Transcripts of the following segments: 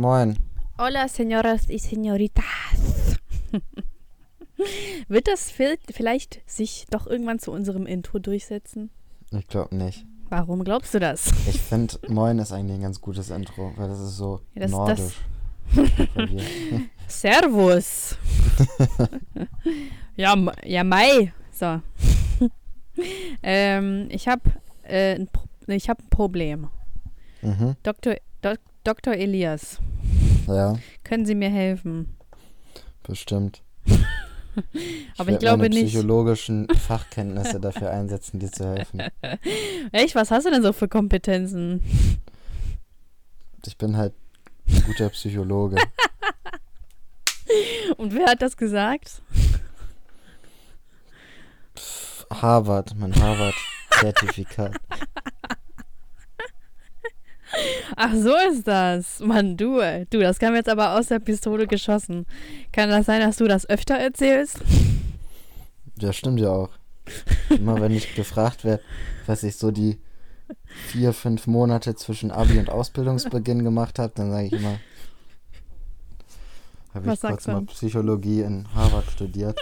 Moin. Hola, señoras y señoritas. Wird das vielleicht sich doch irgendwann zu unserem Intro durchsetzen? Ich glaube nicht. Warum glaubst du das? Ich finde, Moin ist eigentlich ein ganz gutes Intro, weil das ist so Ja, das- nordisch. Servus. ja, ja, Mai. So. ähm, ich habe äh, ich hab ein Problem. mhm. Dr. Dok Dr. Elias, Ja, können Sie mir helfen? bestimmt. Aber ich werd glaube meine nicht. psychologischen Fachkenntnisse dafür einsetzen, dir zu helfen. Echt, was hast du denn so für Kompetenzen? Ich bin halt ein guter Psychologe. Und wer hat das gesagt? Harvard, mein Harvard-Zertifikat. Ach, so ist das. Mann, du, du, das kam jetzt aber aus der Pistole geschossen. Kann das sein, dass du das öfter erzählst? Ja, stimmt ja auch. Immer wenn ich gefragt werde, was ich so die vier, fünf Monate zwischen Abi und Ausbildungsbeginn gemacht habe, dann sage ich immer, habe ich kurz mal Psychologie in Harvard studiert.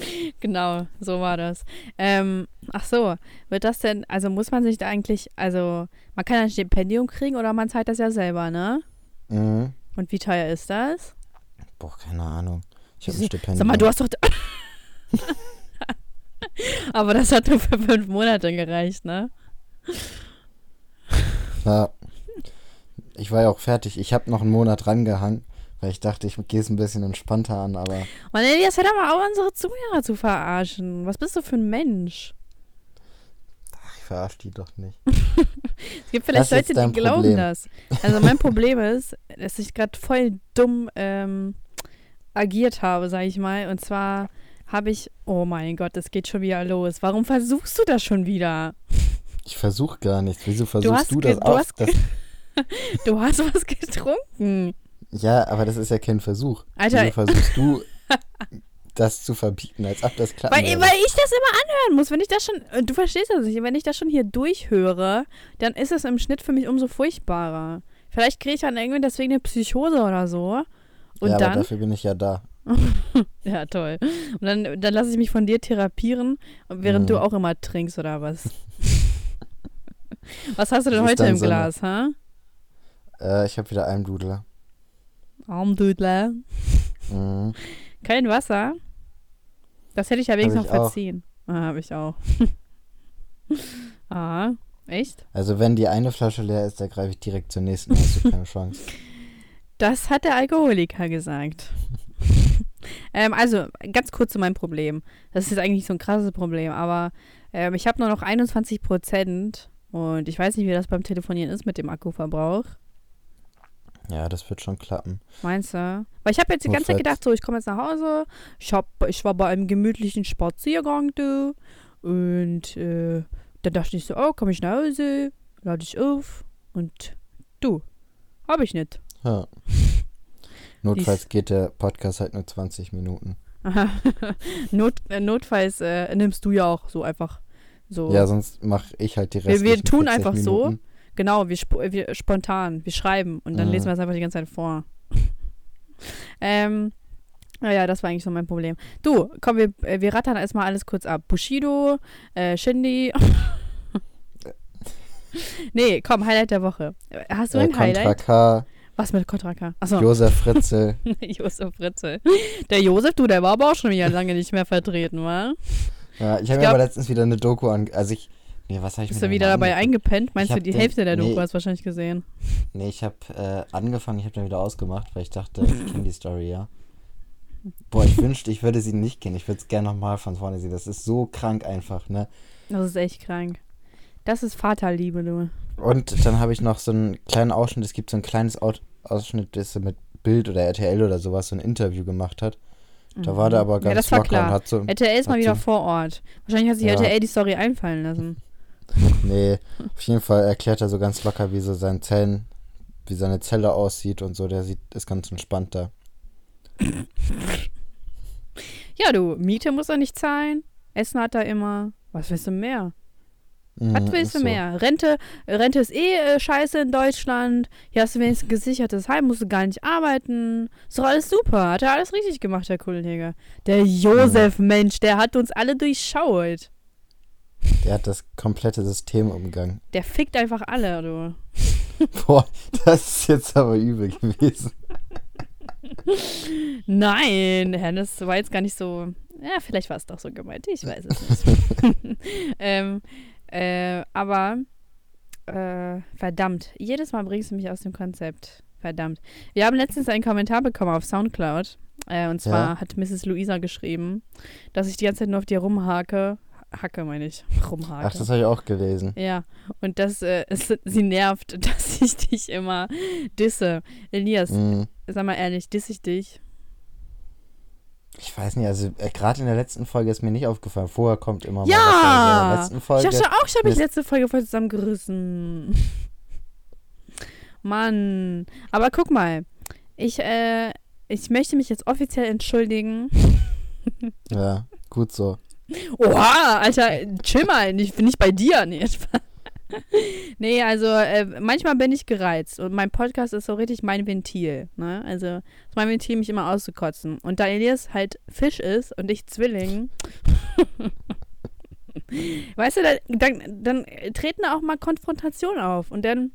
Genau, so war das. Ähm, ach so, wird das denn, also muss man sich da eigentlich, also man kann ein Stipendium kriegen oder man zahlt das ja selber, ne? Mhm. Und wie teuer ist das? Boah, keine Ahnung. Ich habe ein? Stipendium. Sag mal, du hast doch. Aber das hat nur für fünf Monate gereicht, ne? Ja. Ich war ja auch fertig. Ich habe noch einen Monat rangehangen, weil ich dachte, ich gehe es ein bisschen entspannter an, aber Und Elias, hör doch mal auf, unsere Zuhörer zu verarschen. Was bist du für ein Mensch? ich verarsche die doch nicht. Es gibt vielleicht Leute, die dein glauben Problem. das. Also mein Problem ist, dass ich gerade voll dumm ähm, agiert habe, sag ich mal. Und zwar habe ich, oh mein Gott, es geht schon wieder los. Warum versuchst du das schon wieder? Ich versuche gar nichts. Wieso versuchst du, ge- das du auch? hast Das, Du hast was getrunken. Ja, aber das ist ja kein Versuch. Alter. Wieso versuchst du, das zu verbieten, als ob das klappen Weil, weil ich das immer anhören muss. Wenn ich das schon, äh, du verstehst das nicht, wenn ich das schon hier durchhöre, dann ist es im Schnitt für mich umso furchtbarer. Vielleicht kriege ich dann irgendwie deswegen eine Psychose oder so. Und ja, aber dann, dafür bin ich ja da. ja toll. Und dann, dann lasse ich mich von dir therapieren, während Mhm. du auch immer trinkst oder was. was hast du denn heute im Sinne. Glas, ha? Äh, ich habe wieder Almdudler. Armdudler. Mhm. Kein Wasser? Das hätte ich ja wenigstens noch verziehen. Ah, habe ich auch. ah, echt? Also wenn die eine Flasche leer ist, dann greife ich direkt zur nächsten. Hast du keine Chance. Das hat der Alkoholiker gesagt. ähm, also, ganz kurz zu meinem Problem. Das ist eigentlich so ein krasses Problem, aber ähm, ich habe nur noch 21 Prozent und ich weiß nicht, wie das beim Telefonieren ist mit dem Akkuverbrauch. Ja, das wird schon klappen. Meinst du? Weil ich habe jetzt die ganze Zeit Notfalls. gedacht, so, ich komme jetzt nach Hause, ich, hab, ich war bei einem gemütlichen Spaziergang, du, und äh, dann dachte ich so, oh, komme ich nach Hause, lade ich auf und du, habe ich nicht. Ja. Notfalls geht der Podcast halt nur 20 Minuten. Aha. Not, äh, notfalls äh, nimmst du ja auch so einfach so. Ja, sonst mache ich halt die wir restlichen tun 40 einfach so. Genau, wir, sp wir spontan, wir schreiben und dann Mhm. lesen wir es einfach die ganze Zeit vor. ähm, naja, das war eigentlich so mein Problem. Du, komm, wir, äh, wir rattern erstmal alles kurz ab. Bushido, äh, Shindy. nee, komm, Highlight der Woche. Hast du Äh, ein Highlight? K, Was mit Kontraka? Achso, Josef Fritzel. Josef Fritzel. Der Josef, du, der war aber auch schon wieder lange nicht mehr vertreten, wa? Ja, ich habe mir aber letztens wieder eine Doku an. Also ich. Nee, was habe ich Bist du wieder dabei eingepennt? Meinst du, die den- Hälfte der Doku nee. hast du wahrscheinlich gesehen? Nee, ich habe äh, angefangen, ich habe dann wieder ausgemacht, weil ich dachte, ich kenne die Story, ja. Boah, ich wünschte, ich würde sie nicht kennen. Ich würde es gerne nochmal von vorne sehen. Das ist so krank einfach, ne? Das ist echt krank. Das ist Vaterliebe, du. Und dann habe ich noch so einen kleinen Ausschnitt. Es gibt so ein kleines Ausschnitt, das mit Bild oder RTL oder sowas so ein Interview gemacht hat. Da war der aber Mhm. Ja, ganz das war klar. und hat so. RTL ist mal wieder so- vor Ort. Wahrscheinlich hat sich Ja. RTL die Story einfallen lassen. Nee, auf jeden Fall erklärt er so ganz locker, wie so sein Zellen, wie seine Zelle aussieht und so. Der sieht, ist ganz entspannt da. Ja, du, Miete muss er nicht zahlen. Essen hat er immer. Was willst du mehr? Was Mhm, willst du so. mehr? Rente, Rente ist eh äh, scheiße in Deutschland. Hier hast du wenigstens ein gesichertes Heim, musst du gar nicht arbeiten. Ist doch alles super. Hat er alles richtig gemacht, der Kollege. Der Josef, Mensch, der hat uns alle durchschaut. Der hat das komplette System umgangen. Der fickt einfach alle, du. Boah, das ist jetzt aber übel gewesen. Nein, das war jetzt gar nicht so. Ja, vielleicht war es doch so gemeint. Ich weiß es nicht. ähm, äh, aber äh, verdammt, jedes Mal bringst du mich aus dem Konzept. Verdammt. Wir haben letztens einen Kommentar bekommen auf Soundcloud. Äh, und zwar Ja. hat Mrs. Luisa geschrieben, dass ich die ganze Zeit nur auf dir rumhake. Hacke, meine ich. Rumhake. Ach, das habe ich auch gelesen. Ja, und dass äh, es, sie nervt, dass ich dich immer disse. Elias, Mhm. sag mal ehrlich, disse ich dich? Ich weiß nicht, also äh, gerade in der letzten Folge ist mir nicht aufgefallen. Vorher kommt immer mal Ja! was. aber In der letzten Ich dachte auch, ich habe mich letzte Folge voll zusammengerissen. Mann. Aber guck mal. Ich, äh, ich möchte mich jetzt offiziell entschuldigen. Ja, gut so. Oha, Alter, chill mal. Ich bin nicht bei dir. Nee, nee also äh, manchmal bin ich gereizt und mein Podcast ist so richtig mein Ventil. Ne? Also ist mein Ventil, mich immer auszukotzen. Und da Elias halt Fisch ist und ich Zwilling, weißt du, dann, dann, dann treten auch mal Konfrontationen auf und dann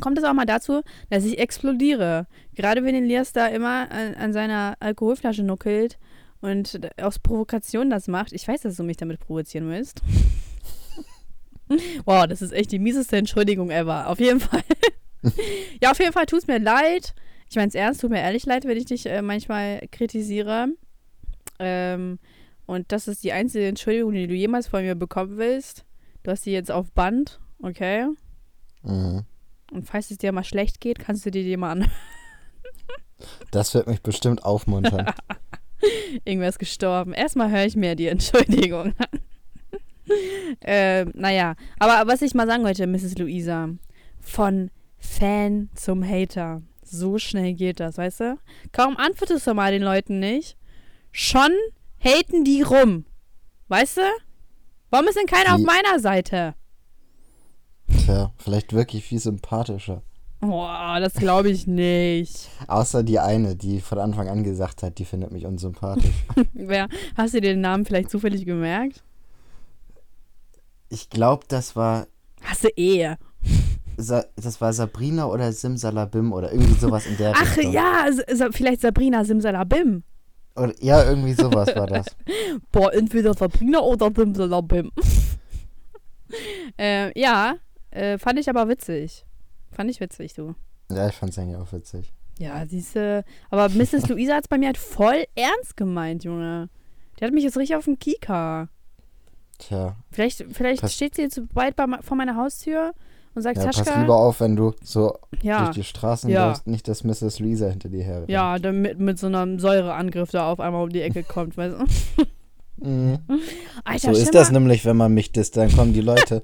kommt es auch mal dazu, dass ich explodiere. Gerade wenn Elias da immer an, an seiner Alkoholflasche nuckelt und aus Provokation das macht. Ich weiß, dass du mich damit provozieren willst. wow, das ist echt die mieseste Entschuldigung ever. Auf jeden Fall. ja, auf jeden Fall tut es mir leid. Ich meine es ernst, tut mir ehrlich leid, wenn ich dich äh, manchmal kritisiere. Ähm, und das ist die einzige Entschuldigung, die du jemals von mir bekommen willst. Du hast die jetzt auf Band, okay? Mhm. Und falls es dir mal schlecht geht, kannst du dir die mal an. Das wird mich bestimmt aufmuntern. Irgendwer ist gestorben. Erstmal höre ich mir die Entschuldigung an. ähm, naja, aber was ich mal sagen wollte, Mrs. Luisa, von Fan zum Hater. So schnell geht das, weißt du? Kaum antwortest du mal den Leuten nicht. Schon haten die rum. Weißt du? Warum ist denn keiner auf Die- meiner Seite? Tja, vielleicht wirklich viel sympathischer. Boah, das glaube ich nicht. Außer die eine, die von Anfang an gesagt hat, die findet mich unsympathisch. Wer, hast du dir den Namen vielleicht zufällig gemerkt? Ich glaube, das war Hast du eh. Sa das war Sabrina oder Simsalabim oder irgendwie sowas in der Ach Richtung. ja, Sa- vielleicht Sabrina Simsalabim. Oder, ja, irgendwie sowas war das. Boah, entweder Sabrina oder Simsalabim. äh, ja, äh, fand ich aber witzig. Fand ich witzig, du. Ja, ich fand's eigentlich auch witzig. Ja, siehste. Aber Mrs. Luisa hat es bei mir halt voll ernst gemeint, Junge. Die hat mich jetzt richtig auf den Kika. Tja, Vielleicht, vielleicht Pass- steht sie jetzt bald bei, vor meiner Haustür und sagt, ja, pass Taschka. lieber auf, wenn du so ja, durch die Straßen Ja. läufst, nicht, dass Mrs. Luisa hinter dir her rennt. ja, damit mit so einem Säureangriff da auf einmal um die Ecke kommt, weißt du? Mhm. Alter, So ist das nämlich, wenn man mich disst, dann kommen die Leute.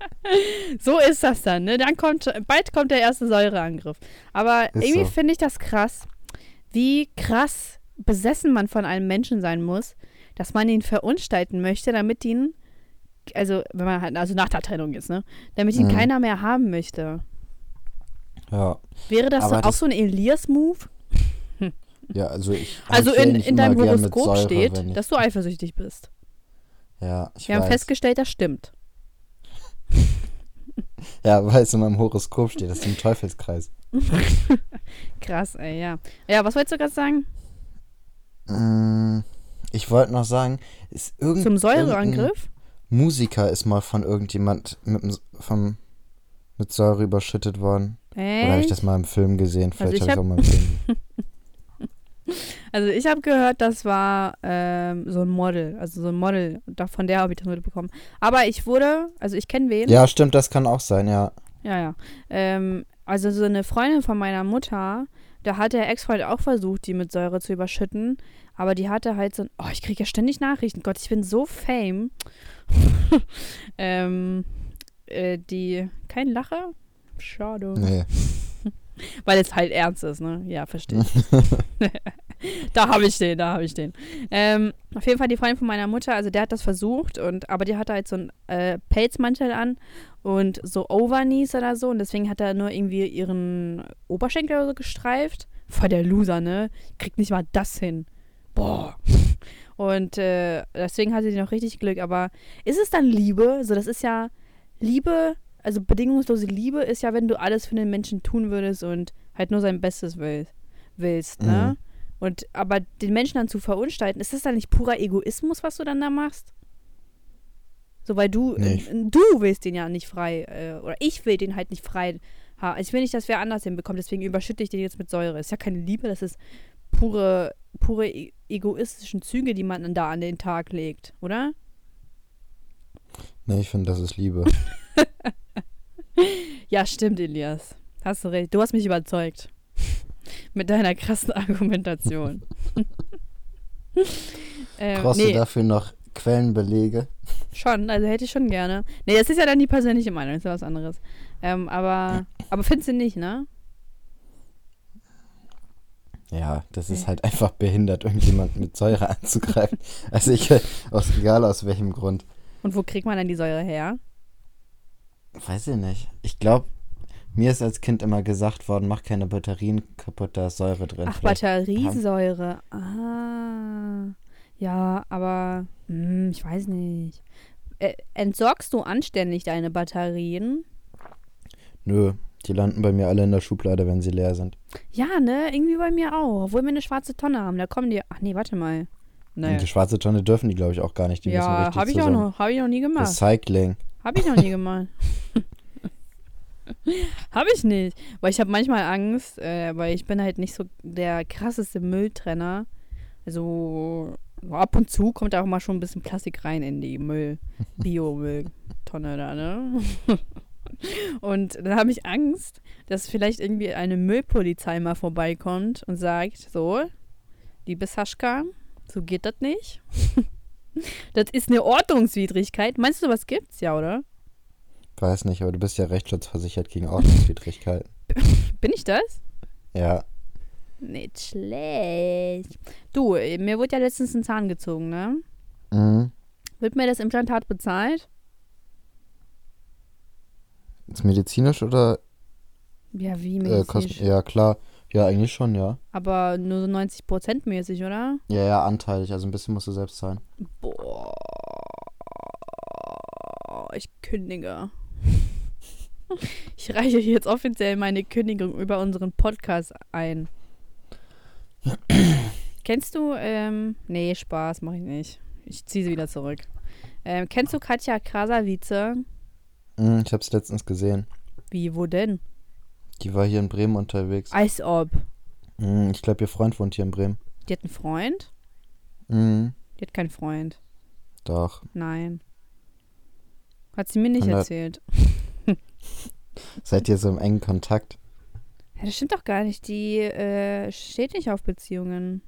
So ist das dann, ne? Dann kommt, bald kommt der erste Säureangriff. Aber Ist irgendwie so. finde ich das krass, wie krass besessen man von einem Menschen sein muss, dass man ihn verunstalten möchte, damit ihn, also wenn man halt, also nach der Trennung ist, ne? Damit ihn Mhm. keiner mehr haben möchte. Ja, Wäre das so, auch das- so ein Elias-Move? ja, also ich. Also in, in deinem Horoskop Säure, steht, dass du eifersüchtig bist. Ja, ich Wir haben weiß. festgestellt, das stimmt. Ja, weil es in meinem Horoskop steht, das ist ein Teufelskreis. Krass, ey, ja. Ja, was wolltest du gerade sagen? Mm, Ich wollte noch sagen, ist irgend, Zum Säureangriff? Musiker ist mal von irgendjemand mit, vom, mit Säure überschüttet worden. Oder habe ich Echt? das mal im Film gesehen? Vielleicht ich habe ich hab- auch mal im Film gesehen. Also ich habe gehört, das war ähm, so ein Model, also so ein Model, von der habe ich das mitbekommen. Aber ich wurde, also ich kenne wen. Ja, stimmt, das kann auch sein, ja. Ja, ja. Ähm, also so eine Freundin von meiner Mutter, da hat der Ex-Freund auch versucht, die mit Säure zu überschütten. Aber die hatte halt so ein, oh, ich kriege ja ständig Nachrichten. Gott, ich bin so fame. ähm, äh, die, kein Lacher? Schade. Nee. Weil es halt ernst ist, ne? Ja, verstehe ich. da habe ich den, da habe ich den. Ähm, auf jeden Fall die Freundin von meiner Mutter, also der hat das versucht, und aber die hatte halt so einen äh, Pelzmantel an und so Overknees oder so und deswegen hat er nur irgendwie ihren Oberschenkel oder so gestreift. Voll der Loser, ne? Kriegt nicht mal das hin. Boah. Und äh, deswegen hatte sie noch richtig Glück. Aber ist es dann Liebe? So, das ist ja Liebe, also bedingungslose Liebe ist ja, wenn du alles für den Menschen tun würdest und halt nur sein Bestes willst, willst ne? Mhm. Und aber den Menschen dann zu verunstalten, ist das dann nicht purer Egoismus, was du dann da machst? So, weil du, Nee, du willst den ja nicht frei, äh, oder ich will den halt nicht frei haben. Also ich will nicht, dass wer anders hinbekommt, deswegen überschütte ich den jetzt mit Säure. Ist ja keine Liebe, das ist pure, pure e egoistischen Züge, die man dann da an den Tag legt, oder? Nee, ich finde, das ist Liebe. Ja, stimmt, Elias. Hast du recht. Du hast mich überzeugt. Mit deiner krassen Argumentation. ähm, Brauchst nee, du dafür noch Quellenbelege? schon. Also hätte ich schon gerne. Nee, das ist ja dann die persönliche Meinung. Das ist ja was anderes. Ähm, aber, aber findest du nicht, ne? Ja, das ist halt einfach behindert, irgendjemanden mit Säure anzugreifen. Also ich, aus, egal aus welchem Grund. Und wo kriegt man dann die Säure her? Weiß ich nicht. Ich glaube, mir ist als Kind immer gesagt worden, mach keine Batterien kaputt, da ist Säure drin. Ach, Vielleicht- Batteriesäure. Ah. Ja, aber hm, ich weiß nicht. Äh, entsorgst du anständig deine Batterien? Nö, die landen bei mir alle in der Schublade, wenn sie leer sind. Ja, ne? Irgendwie bei mir auch. Obwohl wir eine schwarze Tonne haben. Da kommen die. Ach nee, warte mal. Und Naja. die schwarze Tonne dürfen die, glaube ich, auch gar nicht. Die Ja, habe ich auch noch. Habe ich noch nie gemacht. Recycling. Habe ich noch nie gemacht. habe ich nicht. Weil ich habe manchmal Angst, äh, weil ich bin halt nicht so der krasseste Mülltrenner. Also ab und zu kommt auch mal schon ein bisschen Plastik rein in die Müll, Biomülltonne da, ne? Und dann habe ich Angst, dass vielleicht irgendwie eine Müllpolizei mal vorbeikommt und sagt, so, liebe Saschka, so geht das nicht. Das ist eine Ordnungswidrigkeit. Meinst du, was gibt's? Ja, oder? Weiß nicht, aber du bist ja rechtsschutzversichert gegen Ordnungswidrigkeiten. Bin ich das? Ja, Nicht schlecht. Du, äh, mir wurde ja letztens ein Zahn gezogen, ne? mhm. Wird mir das Implantat bezahlt? Ist medizinisch oder Ja, wie äh, kos- mäßig? Ja, klar. Ja, eigentlich schon, ja. Aber nur so 90% mäßig, oder? Ja, ja, anteilig. Also ein bisschen musst du selbst zahlen. Boah. Ich kündige. Ich reiche jetzt offiziell meine Kündigung über unseren Podcast ein. Kennst du, ähm, nee, Spaß, mach ich nicht. Ich ziehe sie wieder zurück. Ähm, kennst du Katja Krasavice? Mhm, ich hab's letztens gesehen. Wie, wo denn? Die war hier in Bremen unterwegs. Als ob. Mhm, ich glaube, ihr Freund wohnt hier in Bremen. Die hat einen Freund? Mhm, Die hat keinen Freund. doch. Nein. Hat sie mir nicht da- erzählt. Seid ihr so im engen Kontakt? Ja, das stimmt doch gar nicht. Die äh, steht nicht auf Beziehungen.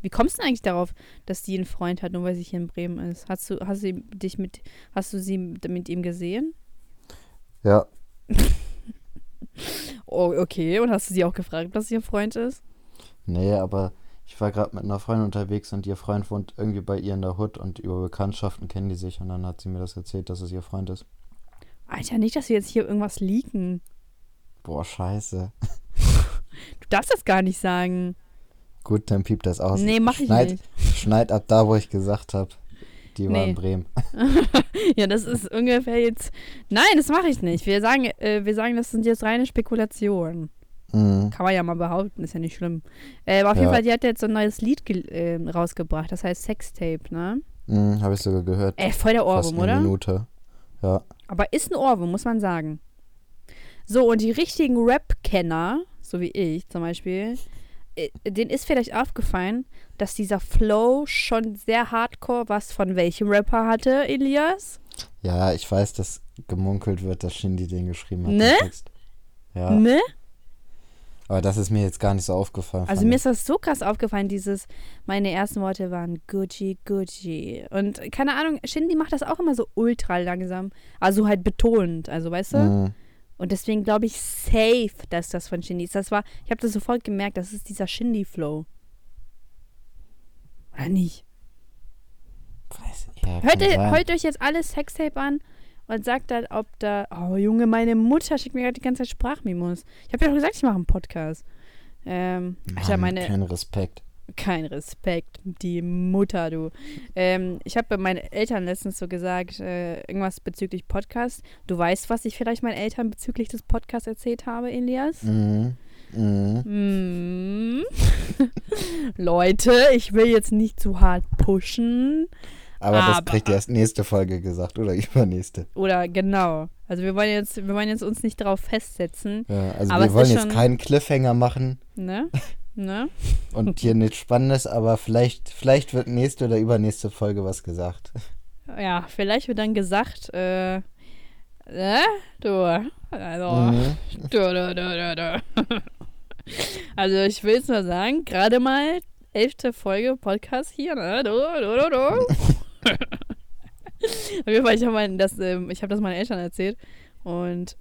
Wie kommst du denn eigentlich darauf, dass die einen Freund hat, nur weil sie hier in Bremen ist? Hast du, hast du dich mit, hast du sie mit ihm gesehen? Ja. Oh, okay. Und hast du sie auch gefragt, dass sie ihr Freund ist? Nee, aber ich war gerade mit einer Freundin unterwegs und ihr Freund wohnt irgendwie bei ihr in der Hut und über Bekanntschaften kennen die sich und dann hat sie mir das erzählt, dass es ihr Freund ist. Alter, nicht, dass wir jetzt hier irgendwas leaken. Boah, scheiße. Du darfst das gar nicht sagen. Gut, dann piept das aus. nee, mach ich schneid, nicht. Schneid ab da, wo ich gesagt habe. Die war Nee. in Bremen. Ja, das ist ungefähr jetzt. Nein, das mache ich nicht. Wir sagen, äh, wir sagen, das sind jetzt reine Spekulationen. Mhm. Kann man ja mal behaupten, ist ja nicht schlimm. Äh, aber auf jeden Ja. Fall, die hat jetzt so ein neues Lied äh, rausgebracht, das heißt Sextape, ne? Mhm, habe ich sogar gehört. Ey, voll der Ohrwurm, oder? Minute. Ja. Aber ist ein Ohrwurm, muss man sagen. So, und die richtigen Rap-Kenner, so wie ich zum Beispiel, äh, denen ist vielleicht aufgefallen, dass dieser Flow schon sehr hardcore was von welchem Rapper hatte, Elias? Ja, ich weiß, dass gemunkelt wird, dass Shindy den geschrieben hat. Ne? den. Ja, Ne? aber das ist mir jetzt gar nicht so aufgefallen. Also mir ist das so krass aufgefallen, dieses, meine ersten Worte waren Gucci, Gucci. Und keine Ahnung, Shindy macht das auch immer so ultra langsam. Also halt betont, also weißt du? Mhm. Und deswegen glaube ich safe, dass das von Shindy ist. Das war, ich habe das sofort gemerkt, das ist dieser Shindy-Flow. Oder nicht? Weiß, ja, Hört, ihr, hört euch jetzt alles Sextape an und sagt dann, ob da. Oh, Junge, meine Mutter schickt mir gerade die ganze Zeit Sprachmemos. Ich habe ja doch gesagt, ich mache einen Podcast. Ähm, Alter, Mann, meine. Kein Respekt. Kein Respekt, die Mutter, du. Ähm, ich habe meinen Eltern letztens so gesagt, äh, irgendwas bezüglich Podcast. Du weißt, was ich vielleicht meinen Eltern bezüglich des Podcasts erzählt habe, Elias? Mhm. Mhm. Hm. Leute, ich will jetzt nicht zu hart pushen. Aber, das Aber- kriegt ihr erst nächste Folge gesagt oder übernächste. Oder genau. Also wir wollen jetzt, wir wollen jetzt uns nicht darauf festsetzen. Ja, also wir wollen jetzt keinen Cliffhanger machen Ne? Ne? und hier nichts Spannendes, aber vielleicht, vielleicht wird nächste oder übernächste Folge was gesagt. Ja, vielleicht wird dann gesagt, äh, ne? Du. Also, Mhm. du, du, du, du, du. Also ich will es nur sagen, gerade mal elfte Folge Podcast hier, ne? Du, du, du, du. Auf jeden Fall, ich habe das, ähm, ich hab das meinen Eltern erzählt und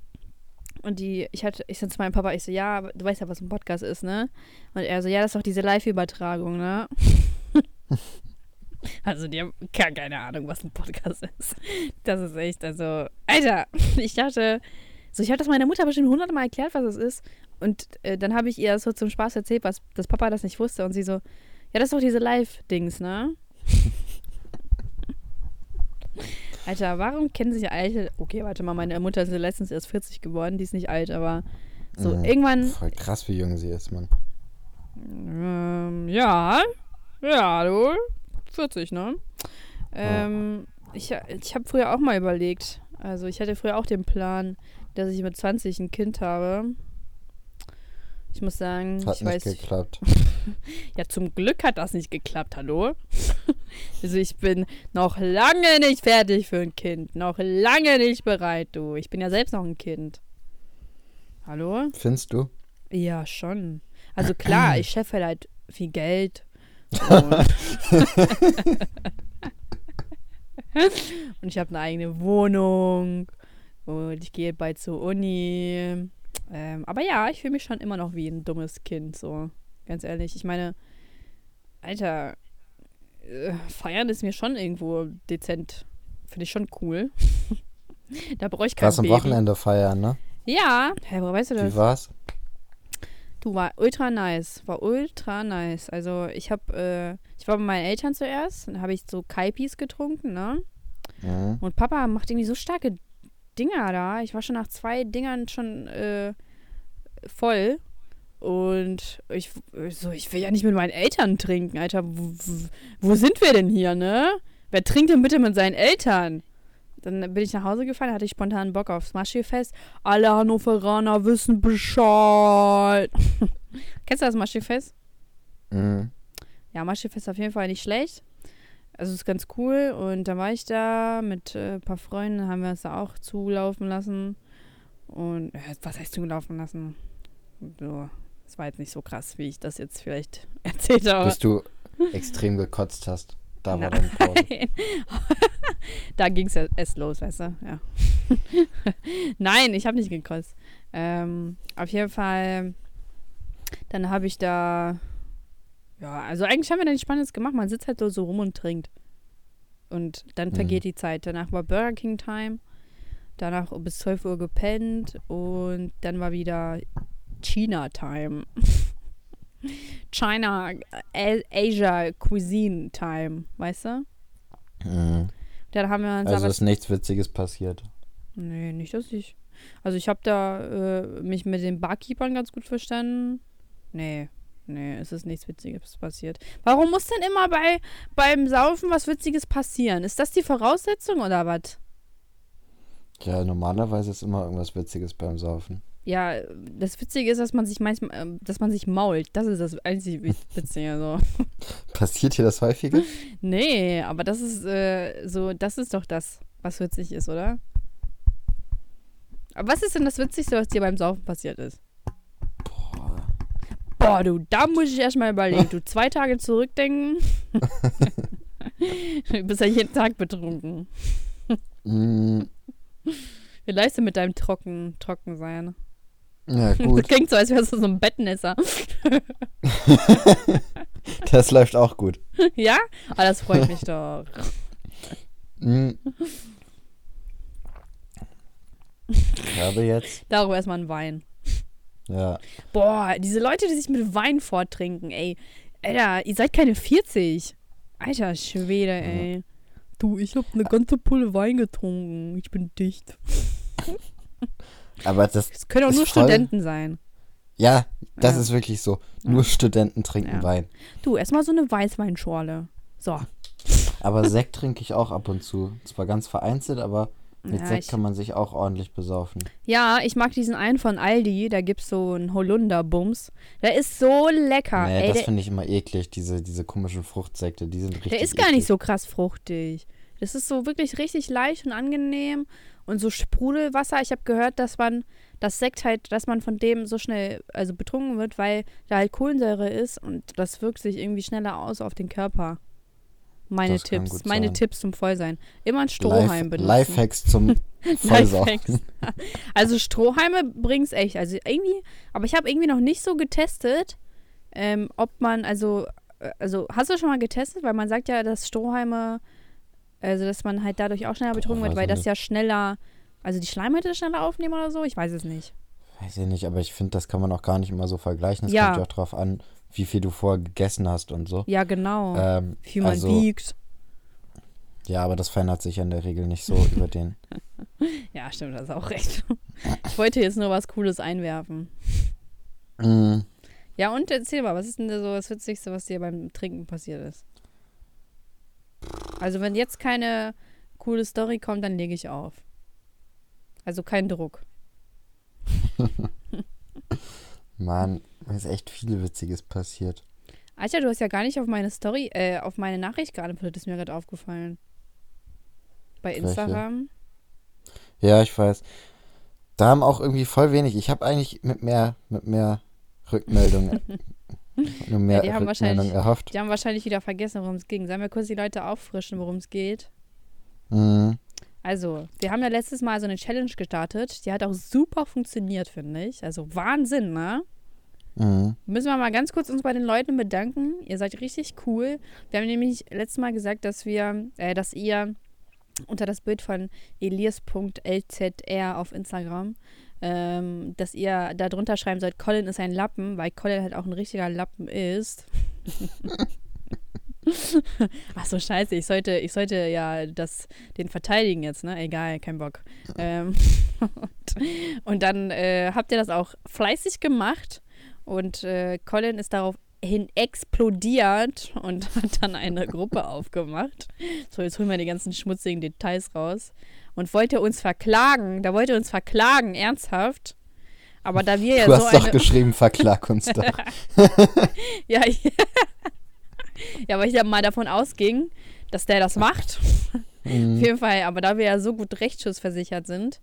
und die, ich hatte, ich sag zu meinem Papa, ich so, ja, du weißt ja, was ein Podcast ist, ne? Und er so, ja, das ist doch diese Live-Übertragung, ne? also die haben gar keine Ahnung, was ein Podcast ist. Das ist echt, also, Alter, ich dachte, so, ich habe das meiner Mutter bestimmt hundertmal erklärt, was es ist. Und äh, dann habe ich ihr so zum Spaß erzählt, was, dass Papa das nicht wusste. Und sie so, ja, das ist doch diese Live-Dings, ne? Alter, warum kennen sich alte. Okay, warte mal, meine Mutter ist letztens erst 40 geworden, die ist nicht alt, aber so Mhm. irgendwann. Voll krass, wie jung sie ist, Mann. Ähm, ja, ja, du, 40, ne? Ähm, ich ich habe früher auch mal überlegt, also ich hatte früher auch den Plan, dass ich mit 20 ein Kind habe. Ich muss sagen, Hat ich nicht weiß, geklappt. ja, zum Glück hat das nicht geklappt, hallo? also ich bin noch lange nicht fertig für ein Kind, noch lange nicht bereit, du. Ich bin ja selbst noch ein Kind. Hallo? Findest du? Ja, schon. Also klar, ich scheffe halt viel Geld. Und, und ich habe eine eigene Wohnung. Und ich gehe bald zur Uni. Ähm, aber ja, ich fühle mich schon immer noch wie ein dummes Kind, so. Ganz ehrlich. Ich meine, Alter, äh, feiern ist mir schon irgendwo dezent. Finde ich schon cool. da brauche ich kein Warst am. Wochenende feiern, ne? Ja, hä, woher weißt du das? Wie war's? Du, war ultra nice. War ultra nice. Also, ich hab, äh, ich war bei meinen Eltern zuerst. Dann habe ich so Kaipis getrunken, ne? Mhm. Und Papa macht irgendwie so starke Dinger da. Ich war schon nach zwei Dingern schon äh, voll. Und ich, so, ich will ja nicht mit meinen Eltern trinken, Alter. Wo, wo- sind wir denn hier, ne? Wer trinkt denn bitte mit seinen Eltern? Dann bin ich nach Hause gefahren, hatte ich spontan Bock aufs Maschifest. Alle Hannoveraner wissen Bescheid. Kennst du das Maschifest? Mhm. Ja, Maschifest auf jeden Fall nicht schlecht. Also ist ganz cool. Und da war ich da mit äh, ein paar Freunden, haben wir uns da auch zulaufen lassen. Und äh, was heißt zulaufen lassen? So, das war jetzt nicht so krass, wie ich das jetzt vielleicht erzählt habe. Bis du extrem gekotzt hast. Da war dann. Nein. da ging es ja erst los, weißt du? Ja. Nein, ich habe nicht gekotzt. Ähm, auf jeden Fall, dann habe ich da, ja, also eigentlich haben wir da nichts Spannendes gemacht. Man sitzt halt so, so rum und trinkt. Und dann vergeht die Zeit. Danach war Burger King Time. Danach bis 12 Uhr gepennt. Und dann war wieder China Time. China, Asia Cuisine Time, weißt du? Mhm. Dann haben wir uns Also ist nichts Witziges passiert. Nee, nicht, dass ich. Also ich habe da äh, mich mit den Barkeepern ganz gut verstanden. Nee, nee, es ist nichts Witziges passiert. Warum muss denn immer bei beim Saufen was Witziges passieren? Ist das die Voraussetzung oder was? Ja, normalerweise ist immer irgendwas Witziges beim Saufen. Ja, das Witzige ist, dass man sich manchmal, dass man sich mault. Das ist das einzig Wit- Witzige. So. Passiert dir das häufiger? Nee, aber das ist äh, so, das ist doch das, was witzig ist, oder? Aber was ist denn das Witzigste, was dir beim Saufen passiert ist? Boah. Du, da muss ich erstmal überlegen. Du zwei Tage zurückdenken. du bist ja jeden Tag betrunken. Mhm. Wie leist du mit deinem Trocken, trocken sein? Ja, Das gut. klingt so, als wärst du so ein Bettnässer. Das läuft auch gut. ja? Ah, das freut mich doch. Hm. Ich habe jetzt, Darüber erstmal ein Wein. Ja, Boah, diese Leute, die sich mit Wein vortrinken, ey. Alter, ihr seid keine 40. Alter Schwede, ey. Du, ich hab eine ganze Pulle Wein getrunken. Ich bin dicht. aber das, Es können auch Ist nur voll- Studenten sein. ja, das Ja. ist wirklich so. Nur Studenten trinken Ja. Wein. Du, erstmal so eine Weißweinschorle. So. Aber Sekt trinke ich auch ab und zu. Zwar ganz vereinzelt, aber mit Ja, Sekt kann man sich auch ordentlich besaufen. Ja, ich mag diesen einen von Aldi. Da gibt's so einen Holunder-Bums. Der ist so lecker. ey, das finde ich immer eklig, diese, diese komischen Fruchtsekte, die sind richtig der ist gar eklig. nicht so krass fruchtig. Das ist so wirklich richtig leicht und angenehm. Und so Sprudelwasser. Ich habe gehört, dass man das Sekt halt, dass man von dem so schnell also betrunken wird, weil da halt Kohlensäure ist und das wirkt sich irgendwie schneller aus auf den Körper. Meine Das Tipps, meine sein. Tipps zum Vollsein. Immer ein Strohhalm Life, benutzen. Lifehacks zum. Lifehacks. Also Strohhalme bringt's echt. Also irgendwie, aber ich habe irgendwie noch nicht so getestet, ähm, ob man, also, äh, also hast du schon mal getestet? Weil man sagt ja, dass Strohhalme, also dass man halt dadurch auch schneller betrunken wird, weil das nicht. ja schneller, also die Schleimhäute schneller aufnehmen oder so? Ich weiß es nicht. Weiß ich nicht, aber ich finde, das kann man auch gar nicht immer so vergleichen. Es Ja. kommt ja auch drauf an, wie viel du vorher gegessen hast und so. Ja, genau. Ähm, Wie viel man also, wiegt. Ja, aber das verändert sich in der Regel nicht so über den. Ja, stimmt, das ist auch recht. Ich wollte jetzt nur was Cooles einwerfen. Mm, Ja, und erzähl mal, was ist denn so das Witzigste, was dir beim Trinken passiert ist? Also, wenn jetzt keine coole Story kommt, dann lege ich auf. Also kein Druck. Mann, mir ist echt viel Witziges passiert. Alter, du hast ja gar nicht auf meine Story, äh, auf meine Nachricht geantwortet, ist mir gerade aufgefallen. Bei Welche? Instagram. Ja, ich weiß. Da haben auch irgendwie voll wenig. Ich habe eigentlich mit mehr, mit mehr Rückmeldungen, nur mehr Ja, die haben Rückmeldungen wahrscheinlich- erhofft. Die haben wahrscheinlich wieder vergessen, worum es ging. Sollen wir kurz die Leute auffrischen, worum es geht? Mhm. Also, wir haben ja letztes Mal so eine Challenge gestartet. Die hat auch super funktioniert, finde ich. Also Wahnsinn, ne? Mhm. Müssen wir mal ganz kurz uns bei den Leuten bedanken. Ihr seid richtig cool. Wir haben nämlich letztes Mal gesagt, dass wir, äh, dass ihr unter das Bild von elias.lzr auf Instagram, ähm, dass ihr da drunter schreiben sollt, Colin ist ein Lappen, weil Colin halt auch ein richtiger Lappen ist. Ach so, scheiße, ich sollte, ich sollte ja das, den verteidigen jetzt, ne? Egal, kein Bock. Ähm, und, und dann äh, habt ihr das auch fleißig gemacht und äh, Colin ist daraufhin explodiert und hat dann eine Gruppe aufgemacht. So, jetzt holen wir die ganzen schmutzigen Details raus. Und wollte uns verklagen, da wollte er uns verklagen, ernsthaft. Aber da wir ja Du so hast doch eine. geschrieben, verklag uns doch. Ja, ja. ja, aber ich ja mal davon ausging, dass der das macht. Auf Mhm. jeden Fall, aber da wir ja so gut rechtsschutzversichert sind,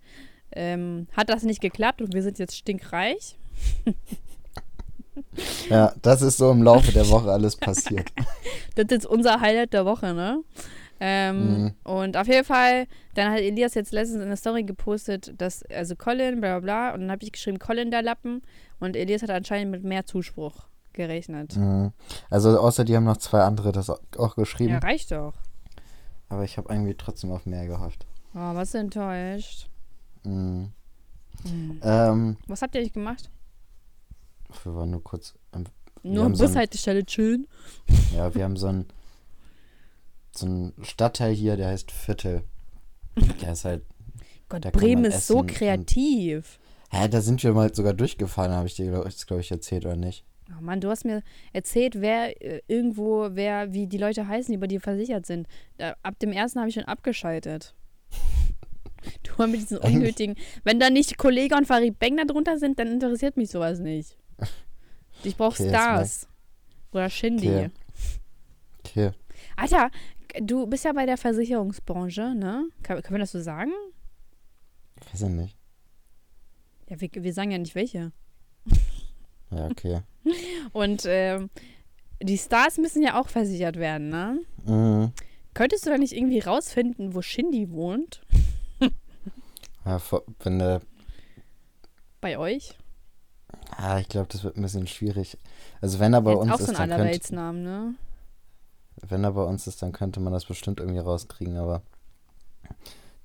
ähm, hat das nicht geklappt und wir sind jetzt stinkreich. Ja, das ist so im Laufe der Woche alles passiert. Das ist jetzt unser Highlight der Woche, ne? Ähm, Mhm. Und auf jeden Fall, dann hat Elias jetzt letztens in der Story gepostet, dass, also Colin, bla bla bla, und dann habe ich geschrieben, Colin der Lappen, und Elias hat anscheinend mit mehr Zuspruch gerechnet. Mhm. Also außer die haben noch zwei andere das auch geschrieben. Ja, reicht doch. Aber ich habe irgendwie trotzdem auf mehr gehofft. Oh, was enttäuscht. Mhm. Mhm. Ähm, Was habt ihr eigentlich gemacht? wir waren nur kurz. am- Wir Nur haben so ein- Bushaltestelle chillen. Ja, wir haben so einen so einen Stadtteil hier, der heißt Viertel. Der ist halt. Gott, Bremen ist so kreativ. Hä, da sind wir mal sogar durchgefahren, habe ich dir, glaube glaub ich, erzählt, oder nicht? Oh Mann, du hast mir erzählt, wer äh, irgendwo, wer, wie die Leute heißen, die bei dir versichert sind. Da, ab dem ersten habe ich schon abgeschaltet. Du mal mit diesen unnötigen. Wenn da nicht Kollege und Farid Beng da drunter sind, dann interessiert mich sowas nicht. Ich brauche Okay, Stars. Oder Shindy. Okay. Okay. Alter, du bist ja bei der Versicherungsbranche, ne? Kann, können wir das so sagen? Weiß ich nicht. Ja, wir, wir sagen ja nicht welche. Ja, okay. Und ähm, die Stars müssen ja auch versichert werden, ne? Mhm. Könntest du da nicht irgendwie rausfinden, wo Shindy wohnt? Ja, wenn der. Bei euch? Ah, ich glaube, das wird ein bisschen schwierig. Also wenn er bei Jetzt uns auch so ist, ein dann könnte, Allerweltsnamen, ne? wenn er bei uns ist, dann könnte man das bestimmt irgendwie rauskriegen, aber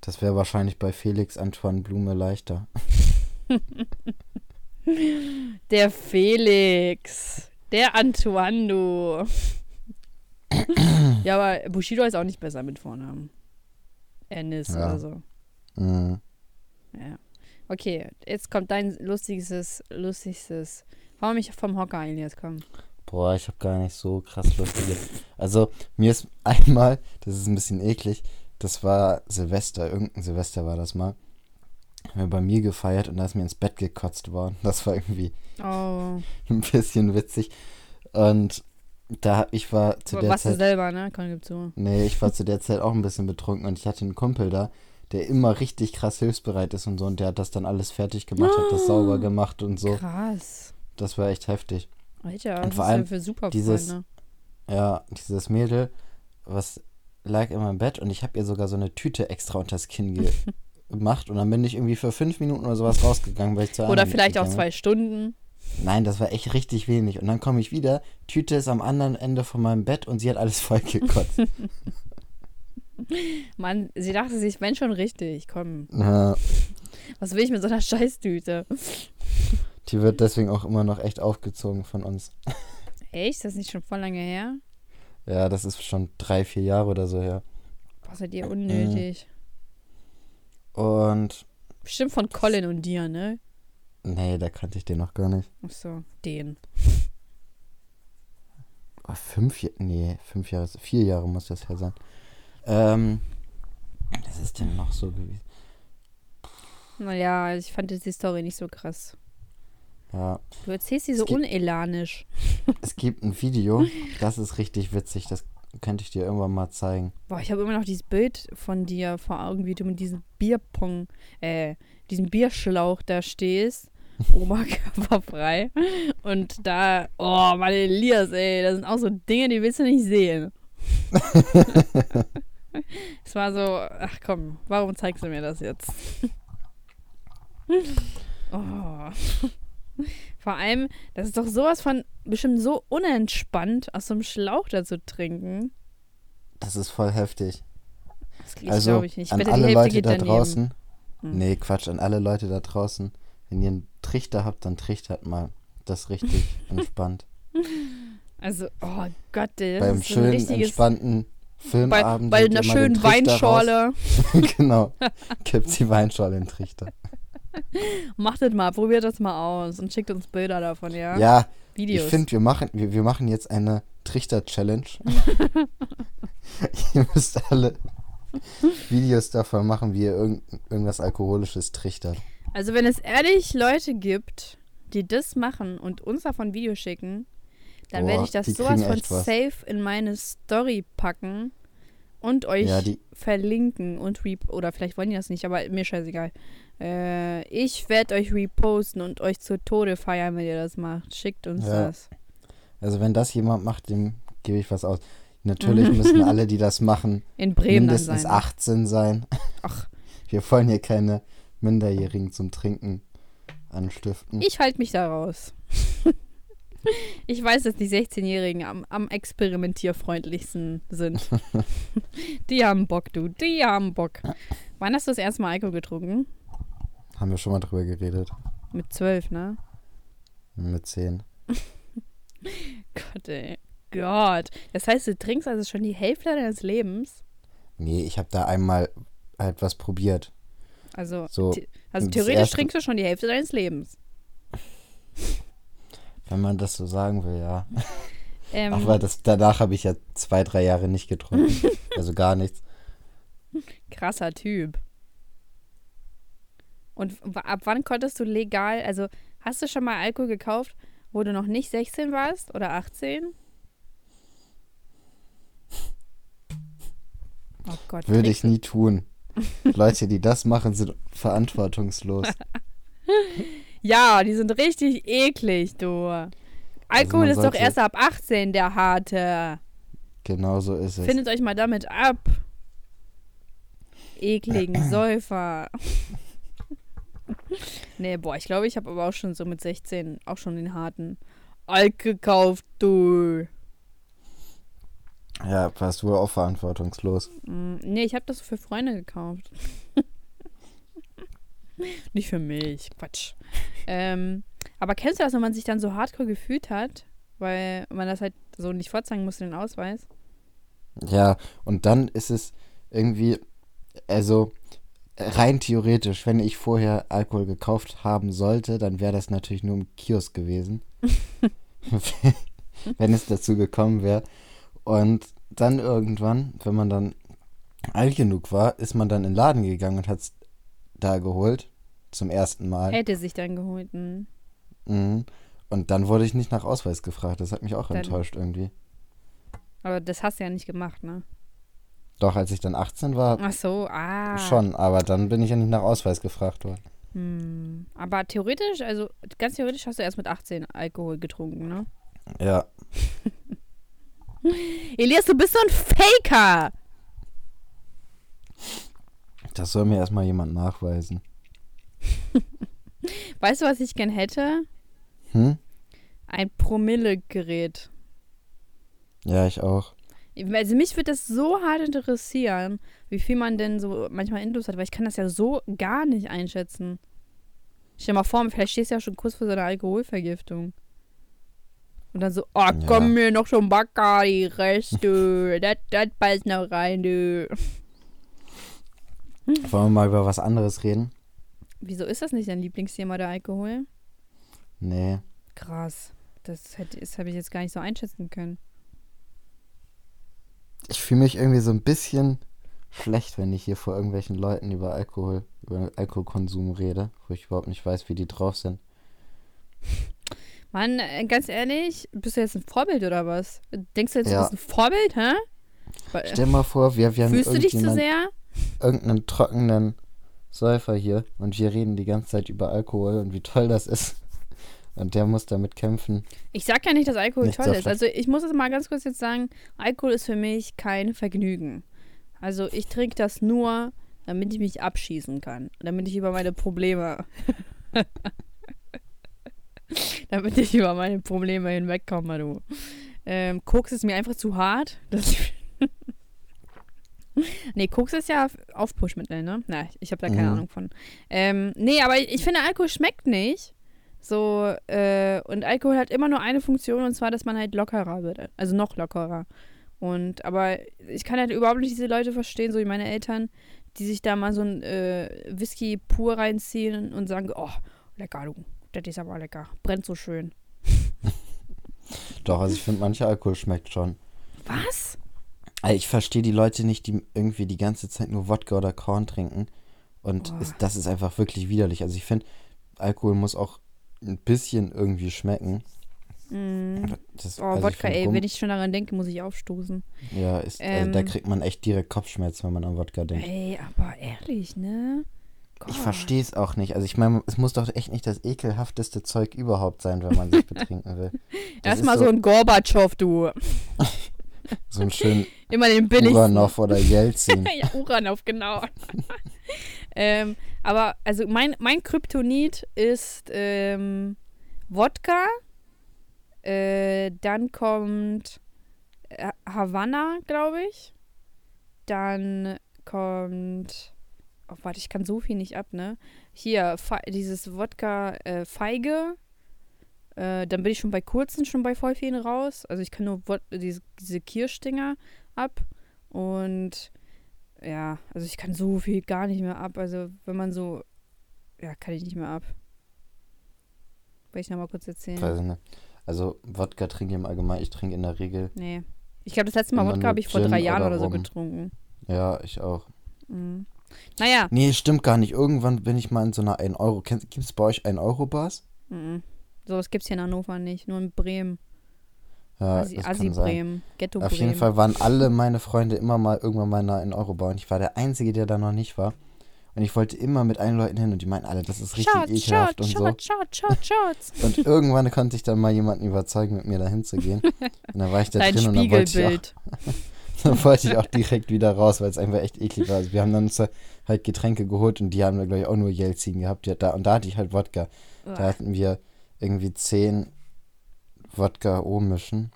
das wäre wahrscheinlich bei Felix Antoine Blume leichter. Der Felix. Der Antoine, du. ja, aber Bushido ist auch nicht besser mit Vornamen. Ennis Ja. oder so. Mhm. Ja. Okay, jetzt kommt dein lustigstes, lustigstes. Hau mich vom Hocker, Elias, komm. Boah, ich habe gar nicht so krass lustige. Also, mir ist einmal, das ist ein bisschen eklig, das war Silvester, irgendein Silvester war das mal. Haben wir bei mir gefeiert und da ist mir ins Bett gekotzt worden. Das war irgendwie Oh, ein bisschen witzig. Und da ich war zu der was du Zeit. selber, ne? Zu. Nee, ich war zu der Zeit auch ein bisschen betrunken und ich hatte einen Kumpel da, der immer richtig krass hilfsbereit ist und so und der hat das dann alles fertig gemacht, hat das sauber gemacht und so. Krass. Das war echt heftig. Alter, Und was vor ist allem denn für super dieses- Freunde? Ja, dieses Mädel, was lag immer im Bett und ich habe ihr sogar so eine Tüte extra unters Kinn ge gemacht und dann bin ich irgendwie für fünf Minuten oder sowas rausgegangen, weil ich zur Oder vielleicht auch zwei Stunden. Nein, das war echt richtig wenig. Und dann komme ich wieder, Tüte ist am anderen Ende von meinem Bett und sie hat alles vollgekotzt. Mann, sie dachte sich, wenn schon richtig, komm. ja, Was will ich mit so einer Scheißtüte? die wird deswegen auch immer noch echt aufgezogen von uns. Echt? Ist das nicht schon voll lange her? Ja, das ist schon drei, vier Jahre oder so her. Boah, seid ihr unnötig. Und Bestimmt von Colin und dir, ne? nee, da kannte ich den noch gar nicht. Ach so, den. Oh, fünf Jahre, nee, fünf Jahre, vier Jahre muss das her sein. Ähm, was ist denn noch so gewesen? Naja, ich fand jetzt die Story nicht so krass. Ja, Du erzählst sie so Es gibt- unelanisch. es gibt ein Video, das ist richtig witzig, das könnte ich dir irgendwann mal zeigen. Boah, ich habe immer noch dieses Bild von dir vor Augen, wie du mit diesem Bierpong, äh, diesem Bierschlauch da stehst. Oberkörperfrei. Und da, oh, Mann, Elias, ey, das sind auch so Dinge, die willst du nicht sehen. es war so, ach komm, warum zeigst du mir das jetzt? oh. Vor allem, das ist doch sowas von bestimmt so unentspannt, aus so einem Schlauch da zu trinken. Das ist voll heftig. Das ich also glaube ich nicht. Ich an die alle Leute da daneben. draußen. Hm. Nee, Quatsch, an alle Leute da draußen. Wenn ihr einen Trichter habt, dann trichtert mal. Das richtig entspannt. Also, oh Gott, das Beim ist schönen, richtiges. entspannten Bei, Filmabend. bei ihr einer schönen Weinschorle. Genau. Kippt die Weinschorle in den Trichter. Macht das mal, probiert das mal aus und schickt uns Bilder davon, ja? Ja, Videos. ich finde, wir machen, wir, wir machen jetzt eine Trichter-Challenge. ihr müsst alle Videos davon machen, wie ihr irgend, irgendwas Alkoholisches trichtert. also, wenn es ehrlich Leute gibt, die das machen und uns davon Videos schicken, dann Boah, werde ich das sowas von safe in meine Story packen und euch Ja, verlinken und re oder vielleicht wollen die das nicht, aber mir scheißegal. Äh, ich werde euch reposten und euch zu Tode feiern, wenn ihr das macht. Schickt uns Ja. das. Also wenn das jemand macht, dem gebe ich was aus. Natürlich müssen alle, die das machen, mindestens sein. 18 sein. Ach. Wir wollen hier keine Minderjährigen zum Trinken anstiften. Ich halte mich da raus. ich weiß, dass die 16-Jährigen am, am experimentierfreundlichsten sind. die haben Bock, du. Die haben Bock. Wann hast du das erste Mal Alkohol getrunken? Haben wir schon mal drüber geredet. Mit zwölf, ne? Mit 10. Gott, ey. Gott. Das heißt, du trinkst also schon die Hälfte deines Lebens? Nee, ich habe da einmal halt was probiert. Also, So, also theoretisch trinkst du schon die Hälfte deines Lebens. Wenn man das so sagen will, ja. Ähm, Aber das, danach habe ich ja zwei, drei Jahre nicht getrunken. also gar nichts. krasser Typ. Und ab wann konntest du legal, also hast du schon mal Alkohol gekauft, wo du noch nicht 16 warst oder 18? Oh Gott. Würde ich nie tun. Leute, die das machen, sind verantwortungslos. Ja, die sind richtig eklig, du. Alkohol man ist doch erst ab 18 der harte. Genau so ist es. Findet euch mal damit ab. Ekligen Säufer. Nee, boah, ich glaube, ich habe aber auch schon so mit 16 auch schon den harten Alk gekauft, du. Ja, warst du auch verantwortungslos. Mm, nee, ich habe das für Freunde gekauft. Nicht für mich, Quatsch. ähm, aber kennst du das, wenn man sich dann so hardcore gefühlt hat, weil man das halt so nicht vorzeigen musste, den Ausweis? Ja, und dann ist es irgendwie, also rein theoretisch, wenn ich vorher Alkohol gekauft haben sollte, dann wäre das natürlich nur im Kiosk gewesen. wenn es dazu gekommen wäre. Und dann irgendwann, wenn man dann alt genug war, ist man dann in den Laden gegangen und hat es da geholt. Zum ersten Mal. Hätte sich dann geholt. Mhm. Mhm. Und dann wurde ich nicht nach Ausweis gefragt. Das hat mich auch Dann- enttäuscht irgendwie. Aber das hast du ja nicht gemacht, ne? Doch, als ich dann 18 war, Ach so, ah. schon. Aber dann bin ich ja nicht nach Ausweis gefragt worden. Hm. Aber theoretisch, also ganz theoretisch hast du erst mit 18 Alkohol getrunken, ne? Ja, Elias, du bist so ein Faker! das soll mir erstmal jemand nachweisen. Weißt du, was ich gern hätte? Hm? Ein Promille-Gerät. Ja, ich auch. Also mich würde das so hart interessieren, wie viel man denn so manchmal Intus hat, weil ich kann das ja so gar nicht einschätzen. Stell dir mal vor, vielleicht stehst du ja schon kurz vor so einer Alkoholvergiftung. Und dann so, oh, komm mir noch schon Bacardi, Rest, du. Das, das beißt noch rein, du. Wollen wir mal über was anderes reden? Wieso ist das nicht dein Lieblingsthema, der Alkohol? Nee. Krass. Das, das habe ich jetzt gar nicht so einschätzen können. Ich fühle mich irgendwie so ein bisschen schlecht, wenn ich hier vor irgendwelchen Leuten über Alkohol, über Alkoholkonsum rede, wo ich überhaupt nicht weiß, wie die drauf sind. Mann, äh, ganz ehrlich, bist du jetzt ein Vorbild oder was? Denkst du jetzt, Ja. du bist ein Vorbild, hä? Weil- Stell mal vor, wir, wir haben Fühlst du dich zu sehr? irgendeinen trockenen Säufer hier und wir reden die ganze Zeit über Alkohol und wie toll das ist. Und der muss damit kämpfen. Ich sag ja nicht, dass Alkohol Nicht toll so ist. Also ich muss es mal ganz kurz jetzt sagen, Alkohol ist für mich kein Vergnügen. Also ich trinke das nur, damit ich mich abschießen kann. Damit ich über meine Probleme. damit ich über meine Probleme hinwegkomme, du. Ähm, Koks ist mir einfach zu hart. Das nee, Koks ist ja Aufpushmittel, ne? Na, ich habe da keine Mhm. Ahnung von. Ähm, nee, aber ich, ich finde, Alkohol schmeckt nicht. So, äh, und Alkohol hat immer nur eine Funktion und zwar, dass man halt lockerer wird. Also noch lockerer. Und, aber ich kann halt überhaupt nicht diese Leute verstehen, so wie meine Eltern, die sich da mal so ein äh, Whisky pur reinziehen und sagen, oh, lecker, du, das ist aber lecker. Brennt so schön. Doch, also ich finde, mancher Alkohol schmeckt schon. Was? Also ich verstehe die Leute nicht, die irgendwie die ganze Zeit nur Wodka oder Korn trinken. Und Boah. ist, das ist einfach wirklich widerlich. Also ich finde, Alkohol muss auch ein bisschen irgendwie schmecken. Mm. Das, Oh, also ich Wodka, ey, wenn ich schon daran denke, muss ich aufstoßen. Ja, ist, also da Ähm. kriegt man echt direkt Kopfschmerzen, wenn man an Wodka denkt. Ey, aber ehrlich, ne? Ich Gott. verstehe es auch nicht. Also ich meine, es muss doch echt nicht das ekelhafteste Zeug überhaupt sein, wenn man sich betrinken will. Das Erstmal ist so ein Gorbatschow, du. so ein schön Immer den billigsten. Uranov oder Jelzin. ja, Uranov, genau. ähm, aber also mein, mein Kryptonit ist ähm, Wodka. Äh, dann kommt äh, Havanna, glaube ich. Dann kommt. Oh, warte, ich kann so viel nicht ab, ne? Hier, Fe dieses Wodka äh, Feige. Äh, dann bin ich schon bei kurzen, schon bei voll vielen raus. Also ich kann nur Wod diese, diese Kirschdinger ab. Und ja, also ich kann so viel gar nicht mehr ab. Also wenn man so, ja, kann ich nicht mehr ab. Will ich nochmal kurz erzählen? Weiß ich nicht. Also Wodka trinke ich im Allgemeinen. Ich trinke in der Regel, Nee. Ich glaube, das letzte Mal Wodka habe ich vor Gin drei Jahren oder oder so getrunken. ja, ich auch. Mhm. Naja, Nee, stimmt gar nicht. Irgendwann bin ich mal in so einer 1 Euro. Gibt es bei euch 1 Euro Bars? mhm. sowas gibt es hier in Hannover nicht. Nur in Bremen. Ja, das sein. Bremen. Ghetto Auf Bremen. jeden Fall waren alle meine Freunde immer mal irgendwann mal in einer 1 Euro Bar und ich war der Einzige, der da noch nicht war. Und ich wollte immer mit allen Leuten hin und die meinten alle, das ist richtig Shots, ekelhaft Shots, und so. Shots, Shots, Shots, Shots. Und irgendwann konnte ich dann mal jemanden überzeugen, mit mir dahin zu gehen. Und dann war ich da Dein drin und dann wollte ich, auch, dann wollte ich auch direkt wieder raus, weil es einfach echt eklig war. Also wir haben dann uns halt Getränke geholt und die haben wir, glaube ich, auch nur Jelzin gehabt. Ja, da, und da hatte ich halt Wodka. Da hatten wir irgendwie zehn Wodka O-Mischen.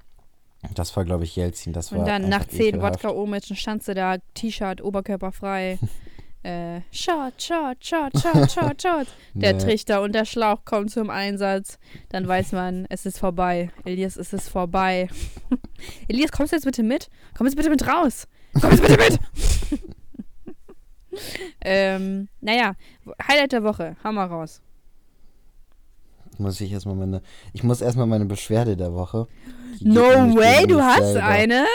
Das war, glaube ich, Jelzin. Das war Und dann nach zehn ekelhaft. Wodka O-Mischen standst du da, T-Shirt, oberkörperfrei. äh, Shot, Shot, Shot, Shot, Shot, Shot. Der Nee. Trichter und der Schlauch kommen zum Einsatz. Dann weiß man, es ist vorbei. Elias, es ist vorbei. Elias, kommst du jetzt bitte mit? Komm jetzt bitte mit raus. Komm jetzt bitte mit. ähm, naja, Highlight der Woche. Hau mal raus. Muss ich erstmal meine. Ich muss erstmal meine Beschwerde der Woche. No way, du hast selber. eine?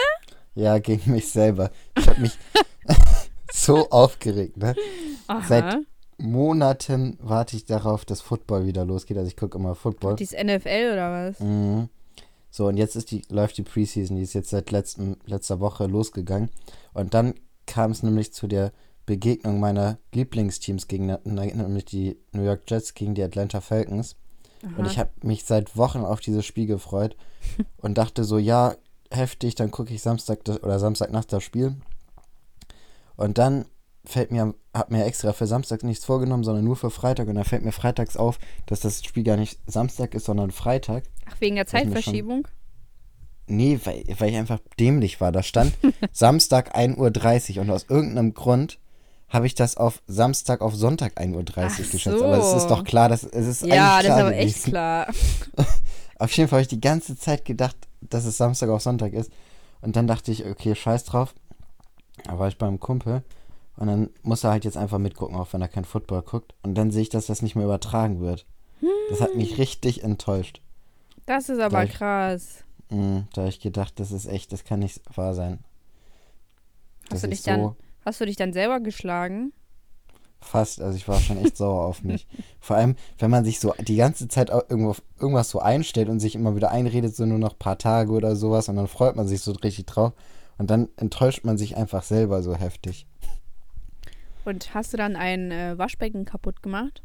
Ja, gegen mich selber. Ich habe mich so aufgeregt, ne? Aha. Seit- Monaten warte ich darauf, dass Football wieder losgeht. Also ich gucke immer Football. Dies NFL oder was? Mhm. So, und jetzt ist die, läuft die Preseason, die ist jetzt seit letzten, letzter Woche losgegangen. Und dann kam es nämlich zu der Begegnung meiner Lieblingsteams gegen, nämlich die New York Jets gegen die Atlanta Falcons. Und ich habe mich seit Wochen auf dieses Spiel gefreut und dachte so, ja, heftig, dann gucke ich Samstag das, oder Samstagnacht das Spiel. Und dann fällt mir, hab mir extra für Samstag nichts vorgenommen, sondern nur für Freitag. Und dann fällt mir freitags auf, dass das Spiel gar nicht Samstag ist, sondern Freitag. Ach, wegen der schon- Zeitverschiebung? Nee, weil, weil ich einfach dämlich war. Da stand Samstag 1.30 Uhr und aus irgendeinem Grund habe ich das auf Samstag auf Sonntag 1.30 Uhr Ach geschätzt. Aber es so. ist doch klar, dass es ist Ja, eigentlich das ist klar aber echt gewesen. klar. Auf jeden Fall habe ich die ganze Zeit gedacht, dass es Samstag auf Sonntag ist. Und dann dachte ich, okay, scheiß drauf. Da war ich beim Kumpel. Und dann muss er halt jetzt einfach mitgucken, auch wenn er kein Football guckt. Und dann sehe ich, dass das nicht mehr übertragen wird. Das hat mich richtig enttäuscht. Das ist aber Gleich. krass. Mhm, da habe ich gedacht, das ist echt, das kann nicht wahr sein. Hast du ich dich dann- so Hast du dich dann selber geschlagen? fast, also ich war schon echt sauer auf mich. Vor allem, wenn man sich so die ganze Zeit irgendwo, irgendwas so einstellt und sich immer wieder einredet, so nur noch ein paar Tage oder sowas und dann freut man sich so richtig drauf und dann enttäuscht man sich einfach selber so heftig. Und hast du dann ein äh, Waschbecken kaputt gemacht?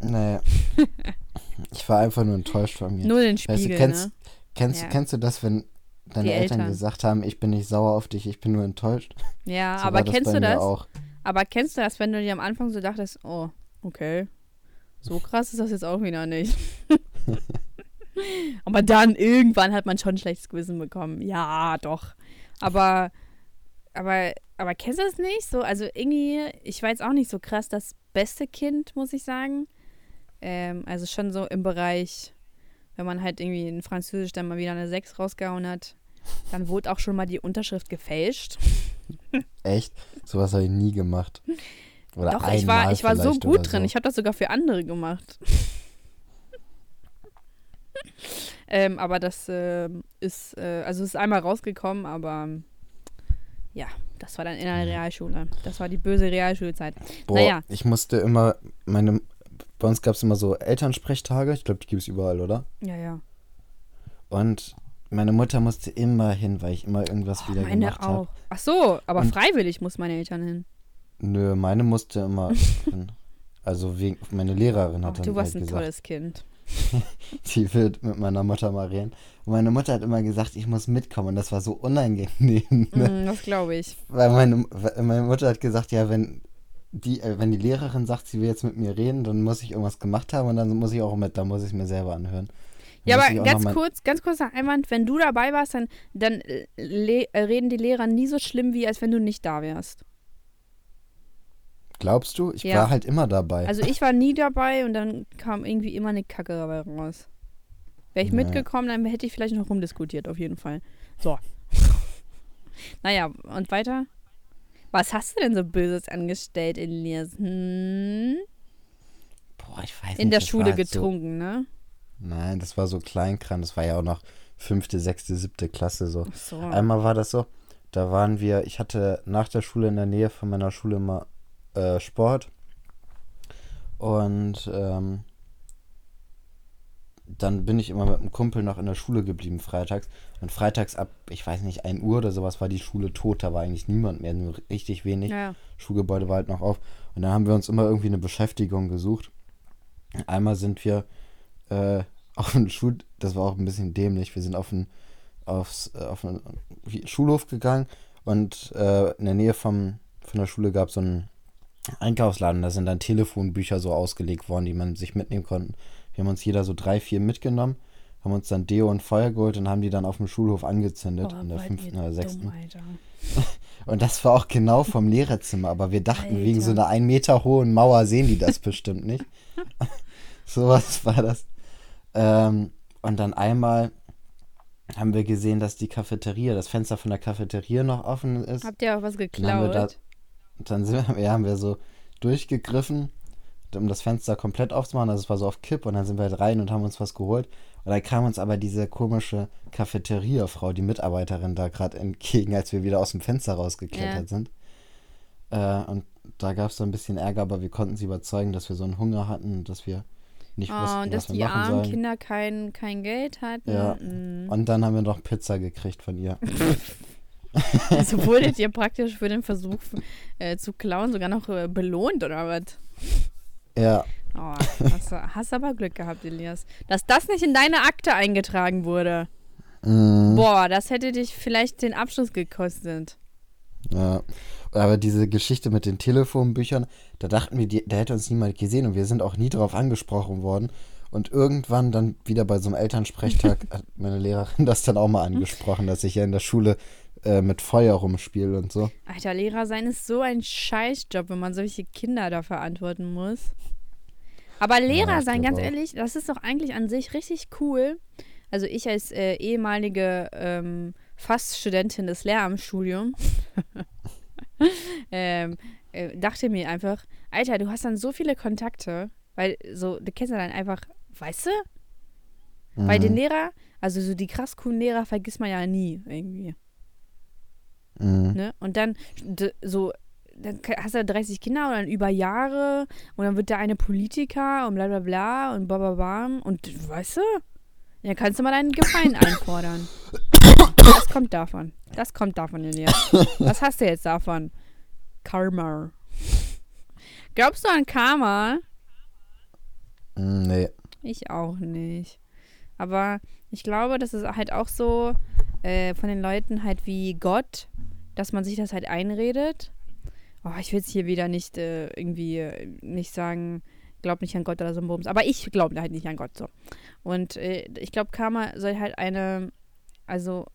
Nee. ich war einfach nur enttäuscht von mir. Nur den weißt du, Spiegel, kennst, ne? kennst, Ja. kennst du das, wenn deine Eltern, Eltern. gesagt haben, ich bin nicht sauer auf dich, ich bin nur enttäuscht? Ja, So aber kennst du das? Auch. Aber kennst du das, wenn du dir am Anfang so dachtest, oh, okay, so krass ist das jetzt auch wieder nicht. aber dann irgendwann hat man schon ein schlechtes Gewissen bekommen. Ja, doch. Aber, aber, aber kennst du das nicht? So, also irgendwie, ich war jetzt auch nicht so krass das beste Kind, muss ich sagen. Ähm, also schon so im Bereich, wenn man halt irgendwie in Französisch dann mal wieder eine 6 rausgehauen hat, dann wurde auch schon mal die Unterschrift gefälscht. Echt? Sowas habe ich nie gemacht. Oder Doch, ich war, ich war so gut oder drin. so. Ich habe das sogar für andere gemacht. ähm, aber das ähm, ist, äh, also es ist einmal rausgekommen, aber ähm, ja, das war dann in der Realschule. Das war die böse Realschulzeit. Boah, Naja. ich musste immer, meine, bei uns gab es immer so Elternsprechtage, ich glaube, die gibt es überall, oder? Ja, ja. Und meine Mutter musste immer hin, weil ich immer irgendwas Oh, wieder meine gemacht auch. habe. Ach so, aber Und- freiwillig muss meine Eltern hin. Nö, meine musste immer hin. Also wegen, meine Lehrerin hat dann du warst halt ein gesagt, tolles Kind. die wird mit meiner Mutter mal reden. Und meine Mutter hat immer gesagt, ich muss mitkommen. Und das war so unangenehm. Ne? Mm, das glaube ich. Weil meine, weil meine Mutter hat gesagt, ja, wenn die, äh, wenn die Lehrerin sagt, sie will jetzt mit mir reden, dann muss ich irgendwas gemacht haben und dann muss ich auch mit, dann muss ich es mir selber anhören. Dann Ja, aber ganz kurz, ganz kurzer Einwand, wenn du dabei warst, dann, dann äh, äh, reden die Lehrer nie so schlimm, wie als wenn du nicht da wärst. Glaubst du? Ich Ja. war halt immer dabei. Also ich war nie dabei und dann kam irgendwie immer eine Kacke dabei raus. Wäre ich Nee. mitgekommen, dann hätte ich vielleicht noch rumdiskutiert, auf jeden Fall. So. naja, und weiter? Was hast du denn so Böses angestellt, Elias? Hm? Boah, ich weiß nicht. In der Schule halt so, getrunken, ne? Nein, das war so Kleinkram. Das war ja auch noch fünfte, sechste, siebte Klasse so. So. Einmal war das so, da waren wir, ich hatte nach der Schule in der Nähe von meiner Schule immer äh, Sport. Und ähm, dann bin ich immer mit einem Kumpel noch in der Schule geblieben freitags. Und freitags ab, ich weiß nicht, 1 Uhr oder sowas war die Schule tot. Da war eigentlich niemand mehr, nur richtig wenig. Ja. Schulgebäude war halt noch auf. Und da haben wir uns immer irgendwie eine Beschäftigung gesucht. Einmal sind wir äh, auf den Schul, das war auch ein bisschen dämlich, wir sind auf den, aufs, äh, auf den Schulhof gegangen Und äh, in der Nähe vom, von der Schule gab es so einen Einkaufsladen. Da sind dann Telefonbücher so ausgelegt worden, die man sich mitnehmen konnte. Wir haben uns jeder so drei, vier mitgenommen, haben uns dann Deo und Feuer geholt und haben die dann auf dem Schulhof angezündet Oh, in der fünften oder sechsten. dumm. Und das war auch genau vom Lehrerzimmer, aber wir dachten, Alter. wegen so einer ein Meter hohen Mauer sehen die das bestimmt nicht. Sowas war das. Ähm, und dann einmal haben wir gesehen, dass die Cafeteria, das Fenster von der Cafeteria noch offen ist. Habt ihr auch was Dann haben wir da, geklaut? dann sind wir, ja, haben wir so durchgegriffen, um das Fenster komplett aufzumachen. Also es war so auf Kipp und dann sind wir halt rein und haben uns was geholt. Und dann kam uns aber diese komische Cafeteria-Frau, die Mitarbeiterin, da gerade entgegen, als wir wieder aus dem Fenster rausgeklettert Ja. sind. Äh, und da gab es so ein bisschen Ärger, aber wir konnten sie überzeugen, dass wir so einen Hunger hatten und dass wir nicht Oh, wussten, und dass was wir die machen armen sollen. Kinder kein, kein Geld hatten. Ja. Mm. Und dann haben wir noch Pizza gekriegt von ihr. Also wurdet ihr praktisch für den Versuch äh, zu klauen sogar noch äh, belohnt oder was? Ja, Oh, hast, hast aber Glück gehabt, Elias. Dass das nicht in deine Akte eingetragen wurde. mhm. Boah, das hätte dich vielleicht den Abschluss gekostet. Ja, aber diese Geschichte mit den Telefonbüchern, da dachten wir, die, da hätte uns niemand gesehen und wir sind auch nie darauf angesprochen worden. Und irgendwann dann wieder bei so einem Elternsprechtag hat meine Lehrerin das dann auch mal angesprochen, dass ich ja in der Schule äh, mit Feuer rumspiele und so. Alter, Lehrer sein ist so ein Scheißjob, wenn man solche Kinder da verantworten muss. Aber Lehrer ich sein, ganz auch. ehrlich, das ist doch eigentlich an sich richtig cool. Also ich als äh, ehemalige ähm, fast Studentin des Lehramtsstudiums ähm, äh, dachte mir einfach, Alter, du hast dann so viele Kontakte, weil so, du kennst ja dann einfach, weißt du? Bei den Mhm. Lehrer, also so die krass coolen Lehrer vergisst man ja nie irgendwie. Mhm. Ne? Und dann so, dann hast du 30 Kinder und dann über Jahre und dann wird der eine Politiker und bla bla bla und bababam und weißt du, dann kannst du mal deinen Gefallen einfordern. Das kommt davon. Das kommt davon, Elias. Was hast du jetzt davon? Karma. Glaubst du an Karma? Mhm, Nee. Ich auch nicht. Aber ich glaube, das ist halt auch so äh, von den Leuten halt wie Gott, dass man sich das halt einredet. Oh, ich will jetzt hier wieder nicht äh, irgendwie äh, nicht sagen, glaub nicht an Gott oder so ein Bums. Aber ich glaube halt nicht an Gott so. Und äh, ich glaube, Karma soll halt eine, also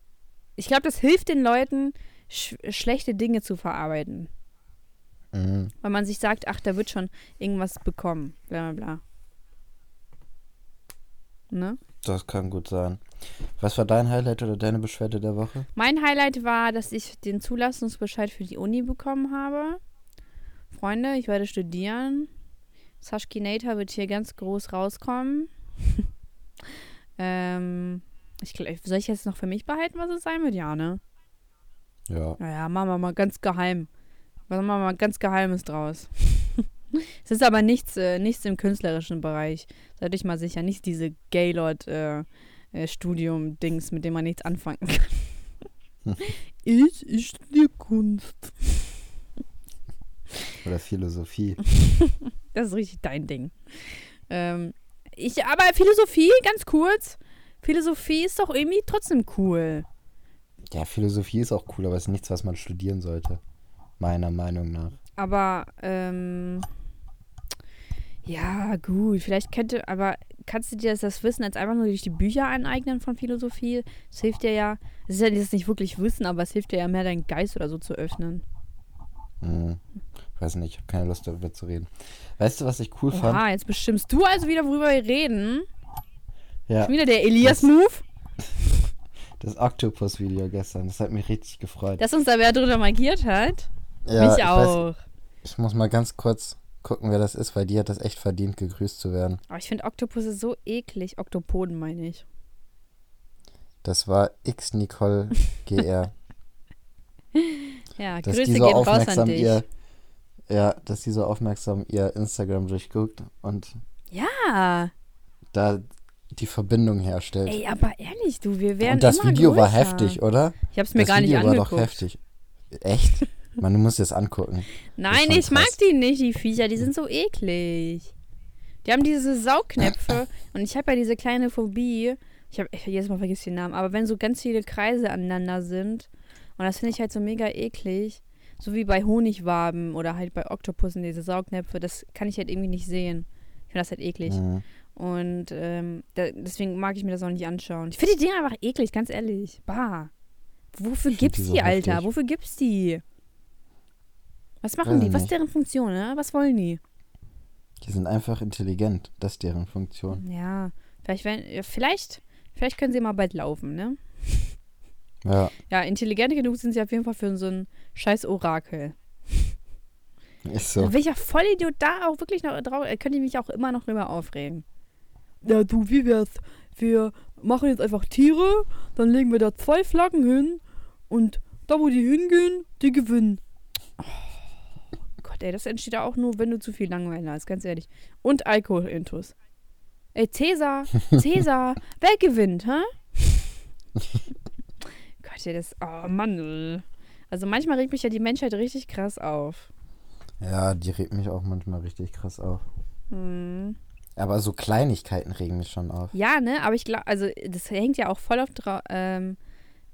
ich glaube, das hilft den Leuten, sch schlechte Dinge zu verarbeiten. Mhm. Weil man sich sagt, ach, da wird schon irgendwas bekommen. Bla bla bla. Ne? Das kann gut sein. Was war dein Highlight oder deine Beschwerde der Woche? Mein Highlight war, dass ich den Zulassungsbescheid für die Uni bekommen habe. Freunde, ich werde studieren. Sashkinator wird hier ganz groß rauskommen. ähm, ich, soll ich jetzt noch für mich behalten, was es sein wird? Ja, ne? Ja. Naja, machen wir mal ganz geheim. Machen wir mal ganz Geheimes draus. es ist aber nichts, äh, nichts im künstlerischen Bereich. Seid euch mal sicher. Nicht diese Gaylord-Studium-Dings, mit dem man nichts anfangen kann. ich, ich studiere Kunst. Oder Philosophie. Das ist richtig dein Ding. Ähm, ich, aber Philosophie, ganz kurz. Philosophie ist doch irgendwie trotzdem cool. Ja, Philosophie ist auch cool, aber es ist nichts, was man studieren sollte. Meiner Meinung nach. Aber, ähm, ja, gut, vielleicht könnte, aber kannst du dir das, das Wissen jetzt einfach nur durch die Bücher aneignen von Philosophie? Das hilft dir ja, es ist ja jetzt nicht wirklich Wissen, aber es hilft dir ja mehr, deinen Geist oder so zu öffnen. Hm. Weiß nicht, ich habe keine Lust darüber zu reden. Weißt du, was ich cool fand? Oha, jetzt bestimmst du also wieder, worüber wir reden. Ja, Schon wieder der Elias-Move, das Octopus-Video gestern. Das hat mich richtig gefreut. dass uns da wer drunter markiert hat. ja, Mich ich weiß- auch. Ich muss mal ganz kurz gucken, wer das ist, weil die hat das echt verdient, gegrüßt zu werden. Aber ich finde Oktopusse so eklig. Oktopoden meine ich. Das war X Nicole GR. Ja, dass Grüße die so gehen raus an dich. ihr, ja, dass die so aufmerksam ihr Instagram durchguckt und Ja, da die Verbindung herstellt. ey, aber ehrlich, du, wir werden und das Video war größer. heftig, oder? Ich hab's mir das gar nicht Video war angeguckt. doch heftig. Echt? Man, du musst es angucken. Nein, ich mag krass. die nicht, die Viecher. Die sind so eklig. Die haben diese Saugknöpfe und ich habe ja diese kleine Phobie. Ich habe jedes Mal vergessen den Namen, aber wenn so ganz viele Kreise aneinander sind Und das finde ich halt so mega eklig. So wie bei Honigwaben oder halt bei Oktopussen, diese Saugnäpfe. Das kann ich halt irgendwie nicht sehen. Ich finde das halt eklig. Mhm. Und ähm, da, deswegen mag ich mir das auch nicht anschauen. Ich finde die Dinger einfach eklig, ganz ehrlich. Bah. Wofür gibt's die Alter? Wofür gibt's die? Was machen die? Was ist deren Funktion, ne? Was wollen die? Die sind einfach intelligent. Das ist deren Funktion. Ja, vielleicht, wenn, vielleicht, vielleicht können sie mal bald laufen, ne? Ja, Ja, intelligent genug sind sie auf jeden Fall für so ein scheiß Orakel. ist so. Welcher Vollidiot da auch wirklich noch drauf, äh, könnte ich mich auch immer noch drüber aufregen. Ja, du, wie wär's? Wir machen jetzt einfach Tiere, dann legen wir da zwei Flaggen hin und da, wo die hingehen, die gewinnen. Oh, ey, das entsteht auch nur, wenn du zu viel Langeweile hast, ganz ehrlich. Und Alkohol-Intus. Ey, Cäsar, Cäsar, wer gewinnt, hä? Gott, ey, das, oh Mann. Also manchmal regt mich ja die Menschheit richtig krass auf. Ja, die regt mich auch manchmal richtig krass auf. Hm. Aber so Kleinigkeiten regen mich schon auf. Ja, ne, aber ich glaube, also das hängt ja auch voll auf ähm,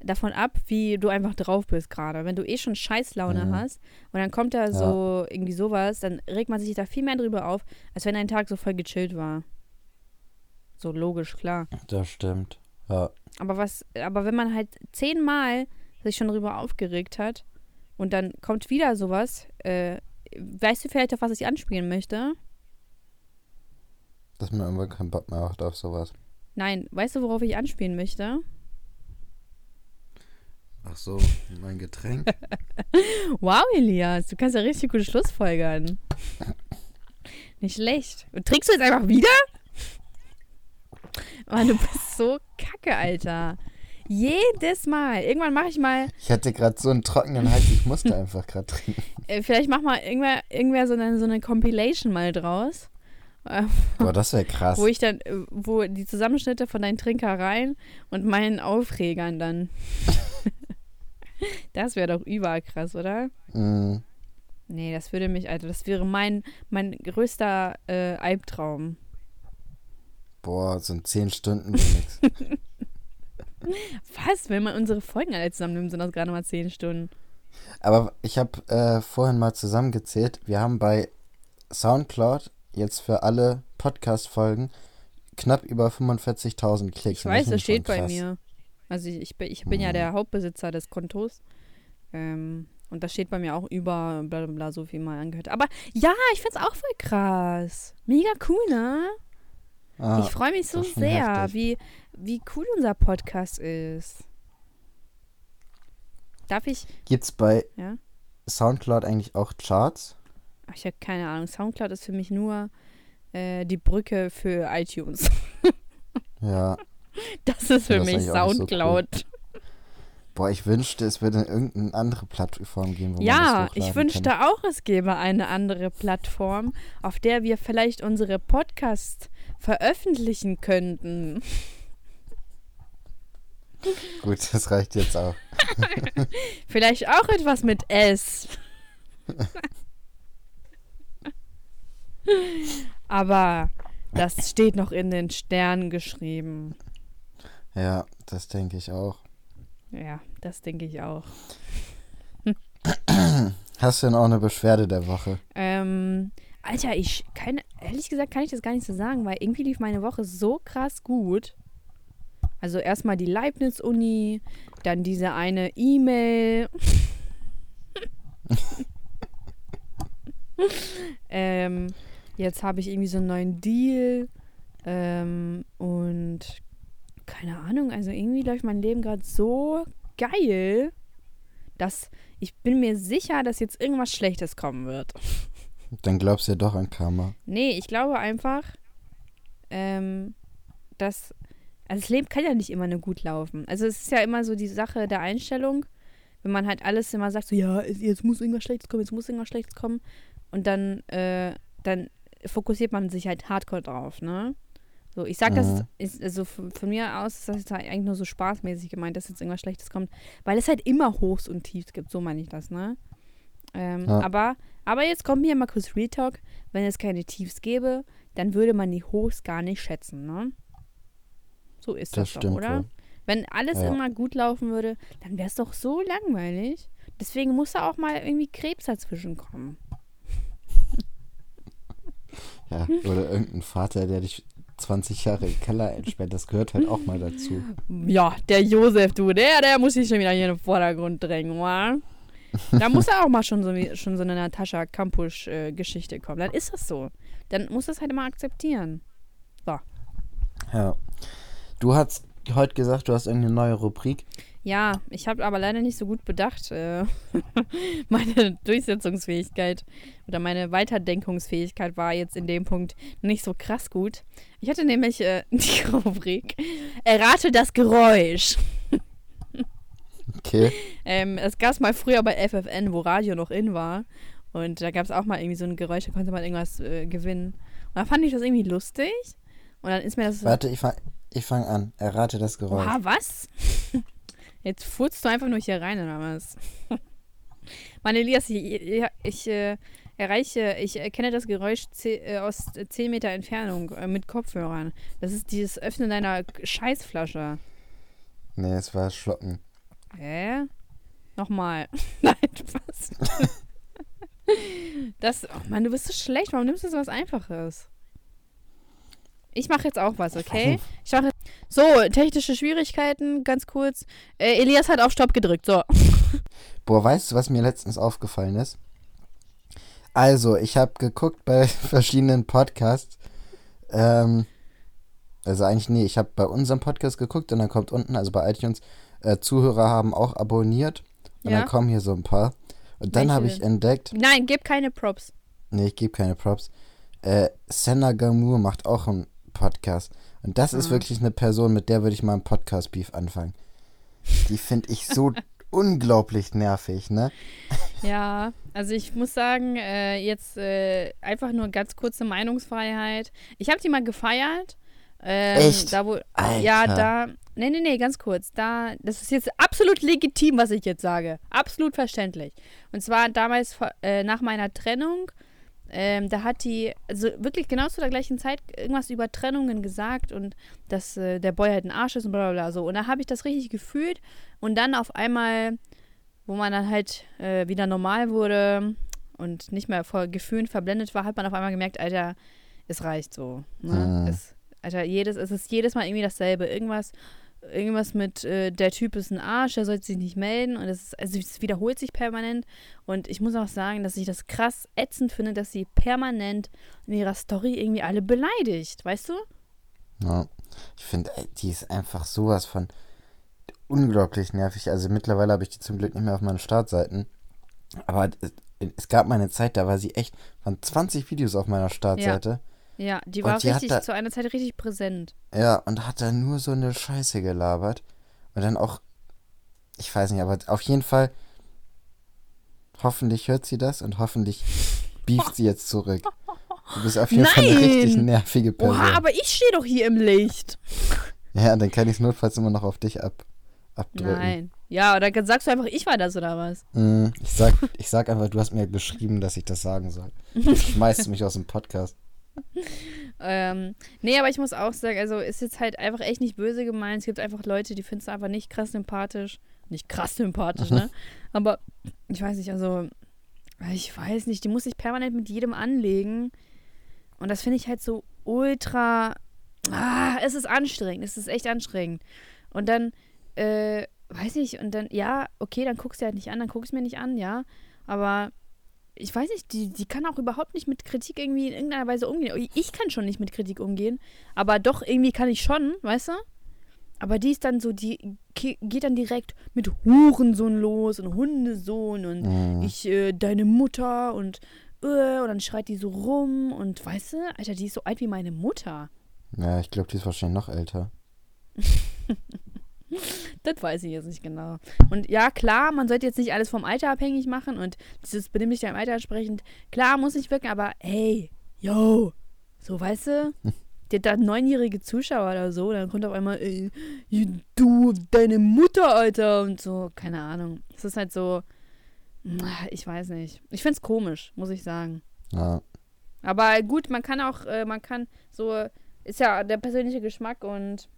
davon ab, wie du einfach drauf bist gerade. Wenn du eh schon Scheißlaune Mhm. hast und dann kommt da Ja. so irgendwie sowas, dann regt man sich da viel mehr drüber auf, als wenn ein Tag so voll gechillt war. So logisch, klar. Das stimmt. Ja. Aber was, aber wenn man halt zehnmal sich schon drüber aufgeregt hat und dann kommt wieder sowas, äh, weißt du vielleicht, auf was ich anspielen möchte? Dass man irgendwann keinen Bock mehr hat auf sowas. Nein, weißt du, worauf ich anspielen möchte? Ach so, mein Getränk. Wow, Elias, du kannst ja richtig gut Schlussfolgern. Nicht schlecht. Und trinkst du jetzt einfach wieder? Mann, du bist so kacke, Alter. Jedes Mal. Irgendwann mache ich mal, Ich hatte gerade so einen trockenen Hals, ich musste einfach gerade trinken. äh, vielleicht mach mal irgendwer, irgendwer so eine, so eine Compilation mal draus. Boah, das wäre krass. wo ich dann, äh, wo die Zusammenschnitte von deinen Trinkereien und meinen Aufregern dann. das wäre doch überkrass, oder? Mm, Nee, das würde mich, Alter, das wäre mein, mein größter äh, Albtraum. boah, so ein 10 Stunden nix. Was? Wenn man unsere Folgen alle zusammennimmt, sind das gerade mal 10 Stunden. Aber ich habe äh, vorhin mal zusammengezählt. Wir haben bei Soundcloud jetzt für alle Podcast-Folgen knapp über 45.000 Klicks. Ich weiß, das steht bei krass. mir. Also ich, ich, bin, ich bin ja Mhm. der Hauptbesitzer des Kontos. Ähm, und das steht bei mir auch über bla bla bla so viel mal angehört. Aber ja, ich find's auch voll krass. Mega cool, ne? Ah, ich freue mich so sehr, heftig. wie, wie cool unser Podcast ist. Darf ich? Gibt's bei Ja? Soundcloud eigentlich auch Charts? Ach, ich habe keine Ahnung. Soundcloud ist für mich nur äh, die Brücke für iTunes. Ja. Das ist für Das mich nicht so Soundcloud. Boah, ich wünschte, es würde irgendeine andere Plattform geben, wo man ja, das hochladen ich kann. wünschte auch, es gäbe eine andere Plattform, auf der wir vielleicht unsere Podcasts veröffentlichen könnten. Gut, das reicht jetzt auch. Vielleicht auch etwas mit S. Aber das steht noch in den Sternen geschrieben. Ja, das denke ich auch. Ja, das denke ich auch. Hast du denn auch eine Beschwerde der Woche? Ähm, Alter, ich keine, ehrlich gesagt kann ich das gar nicht so sagen, weil irgendwie lief meine Woche so krass gut. Also erstmal die Leibniz-Uni, dann diese eine E-Mail. ähm, jetzt habe ich irgendwie so einen neuen Deal. Ähm, und keine Ahnung, also irgendwie läuft mein Leben gerade so geil, dass ich bin mir sicher, dass jetzt irgendwas Schlechtes kommen wird. Dann glaubst du ja doch an Karma. Nee, ich glaube einfach, ähm, dass. Also das Leben kann ja nicht immer nur gut laufen. Also es ist ja immer so die Sache der Einstellung, wenn man halt alles immer sagt, so ja, jetzt muss irgendwas Schlechtes kommen, jetzt muss irgendwas Schlechtes kommen. Und dann, äh, dann fokussiert man sich halt hardcore drauf, ne? So, ich sag das, Mhm. ist, also von, von mir aus ist das jetzt halt eigentlich nur so spaßmäßig gemeint, dass jetzt irgendwas Schlechtes kommt, weil es halt immer Hochs und Tiefs gibt, so meine ich das, ne? Ähm, Ja. aber, aber jetzt kommt mir mal kurz Real Talk, wenn es keine Tiefs gäbe, dann würde man die Hochs gar nicht schätzen, ne? So ist Das das, doch, stimmt oder? wohl. Wenn alles Ja. immer gut laufen würde, dann wäre es doch so langweilig. Deswegen muss da auch mal irgendwie Krebs dazwischen kommen. Ja, oder irgendein Vater, der dich 20 Jahre im Keller entsperrt, das gehört halt auch mal dazu. Ja, der Josef, du, der, der muss sich schon wieder hier in den Vordergrund drängen, wa? Da muss er auch mal schon so, schon so eine Natascha Kampusch-Geschichte kommen. Dann ist das so. Dann muss das halt immer akzeptieren. Ja. Du hast heute gesagt, du hast irgendeine neue Rubrik. Ja, ich habe aber leider nicht so gut bedacht, äh, meine Durchsetzungsfähigkeit oder meine Weiterdenkungsfähigkeit war jetzt in dem Punkt nicht so krass gut. Ich hatte nämlich äh, die Rubrik Errate das Geräusch. Okay. Ähm, es gab es mal früher bei FFN, wo Radio noch in war. Und da gab es auch mal irgendwie so ein Geräusch, da konnte man irgendwas äh, gewinnen. Und da fand ich das irgendwie lustig. Und dann ist mir das. Warte, ich fang, ich fang an. Errate das Geräusch. Oha, was? Jetzt furzt du einfach nur hier rein, oder was? Mann, Elias, ich, ich, ich äh, erreiche, ich erkenne das Geräusch äh, aus 10 Meter Entfernung äh, mit Kopfhörern. Das ist dieses Öffnen deiner Scheißflasche. Nee, es war Schlocken. Hä? Nochmal. Nein, was? das, oh Mann, du bist so schlecht. Warum nimmst du so was Einfaches? Ich mache jetzt auch was, okay? Ich mache so technische Schwierigkeiten, ganz kurz. Äh, Elias hat auf Stopp gedrückt. So. Boah, weißt du, was mir letztens aufgefallen ist? Also, ich habe geguckt bei verschiedenen Podcasts. Ähm, also eigentlich, nee, ich habe bei unserem Podcast geguckt und dann kommt unten, also bei iTunes, äh, Zuhörer haben auch abonniert. Und Ja. dann kommen hier so ein paar. Und dann habe ich entdeckt, Nein, gib keine Props. nee, ich gebe keine Props, äh, Senna Gamur macht auch einen Podcast. Und das ist Ah. wirklich eine Person, mit der würde ich mal einen Podcast-Beef anfangen. Die finde ich so unglaublich nervig, ne? Ja, also ich muss sagen, äh, jetzt äh, einfach nur ganz kurze Meinungsfreiheit. Ich habe die mal gefeiert. Ähm, Echt? Da wo, Alter. Ja, da. Nee, nee, nee, ganz kurz. Da, das ist jetzt absolut legitim, was ich jetzt sage. Absolut verständlich. Und zwar damals äh, nach meiner Trennung. Ähm, da hat die, also wirklich genau zu der gleichen Zeit irgendwas über Trennungen gesagt und dass äh, der Boy halt ein Arsch ist und bla bla bla so. Und da habe ich das richtig gefühlt. Und dann auf einmal, wo man dann halt äh, wieder normal wurde und nicht mehr vor Gefühlen verblendet war, hat man auf einmal gemerkt, Alter, es reicht so. Ne? Mhm. Es, Alter, jedes, es ist jedes Mal irgendwie dasselbe. Irgendwas, irgendwas mit, äh, der Typ ist ein Arsch, der sollte sich nicht melden. Und es, also es wiederholt sich permanent. Und ich muss auch sagen, dass ich das krass ätzend finde, dass sie permanent in ihrer Story irgendwie alle beleidigt. Weißt du? Ja. Ich finde, die ist einfach sowas von unglaublich nervig. Also mittlerweile habe ich die zum Glück nicht mehr auf meinen Startseiten. Aber es, es gab mal eine Zeit, da war sie echt, waren 20 Videos auf meiner Startseite. Ja, die Und war die richtig da- zu einer Zeit richtig präsent. Ja. und hat da nur so eine Scheiße gelabert. Und dann auch, ich weiß nicht, aber auf jeden Fall, hoffentlich hört sie das und hoffentlich beeft sie jetzt zurück. Du bist auf jeden Fall eine Nein! richtig nervige Person. Oha, aber ich stehe doch hier im Licht. ja, dann kann ich es notfalls immer noch auf dich ab, abdrücken. Nein. Ja, oder sagst du einfach, ich war das oder was? Mm, Ich sag, ich sag einfach, du hast mir geschrieben, dass ich das sagen soll. Schmeißt mich aus dem Podcast. Ähm, nee, aber ich muss auch sagen, also ist jetzt halt einfach echt nicht böse gemeint. Es gibt einfach Leute, die findest du einfach nicht krass sympathisch. Nicht krass sympathisch, ne? Aber ich weiß nicht, also ich weiß nicht, die muss sich permanent mit jedem anlegen. Und das finde ich halt so ultra. Ah, es ist anstrengend. Es ist echt anstrengend. Und dann, äh, weiß ich, und dann, ja, okay, dann guckst du halt nicht an, dann guckst du mir nicht an, ja. Aber ich weiß nicht, die, die kann auch überhaupt nicht mit Kritik irgendwie in irgendeiner Weise umgehen. Ich kann schon nicht mit Kritik umgehen, aber doch irgendwie kann ich schon, weißt du? Aber die ist dann so, die ge- geht dann direkt mit Hurensohn los und Hundesohn und Mm. ich, äh, deine Mutter und, äh, und dann schreit die so rum und weißt du, Alter, die ist so alt wie meine Mutter. Ja, ich glaube, die ist wahrscheinlich noch älter. Das weiß ich jetzt nicht genau. Und ja, klar, man sollte jetzt nicht alles vom Alter abhängig machen und dieses benimm dich deinem Alter entsprechend, klar, muss nicht wirken, aber hey, yo, so weißt du, der da neunjährige Zuschauer oder so, dann kommt auf einmal, ey, du, deine Mutter, Alter, und so, keine Ahnung. Es ist halt so, ich weiß nicht. Ich find's komisch, muss ich sagen. Ja. Aber gut, man kann auch, äh, man kann so, ist ja der persönliche Geschmack und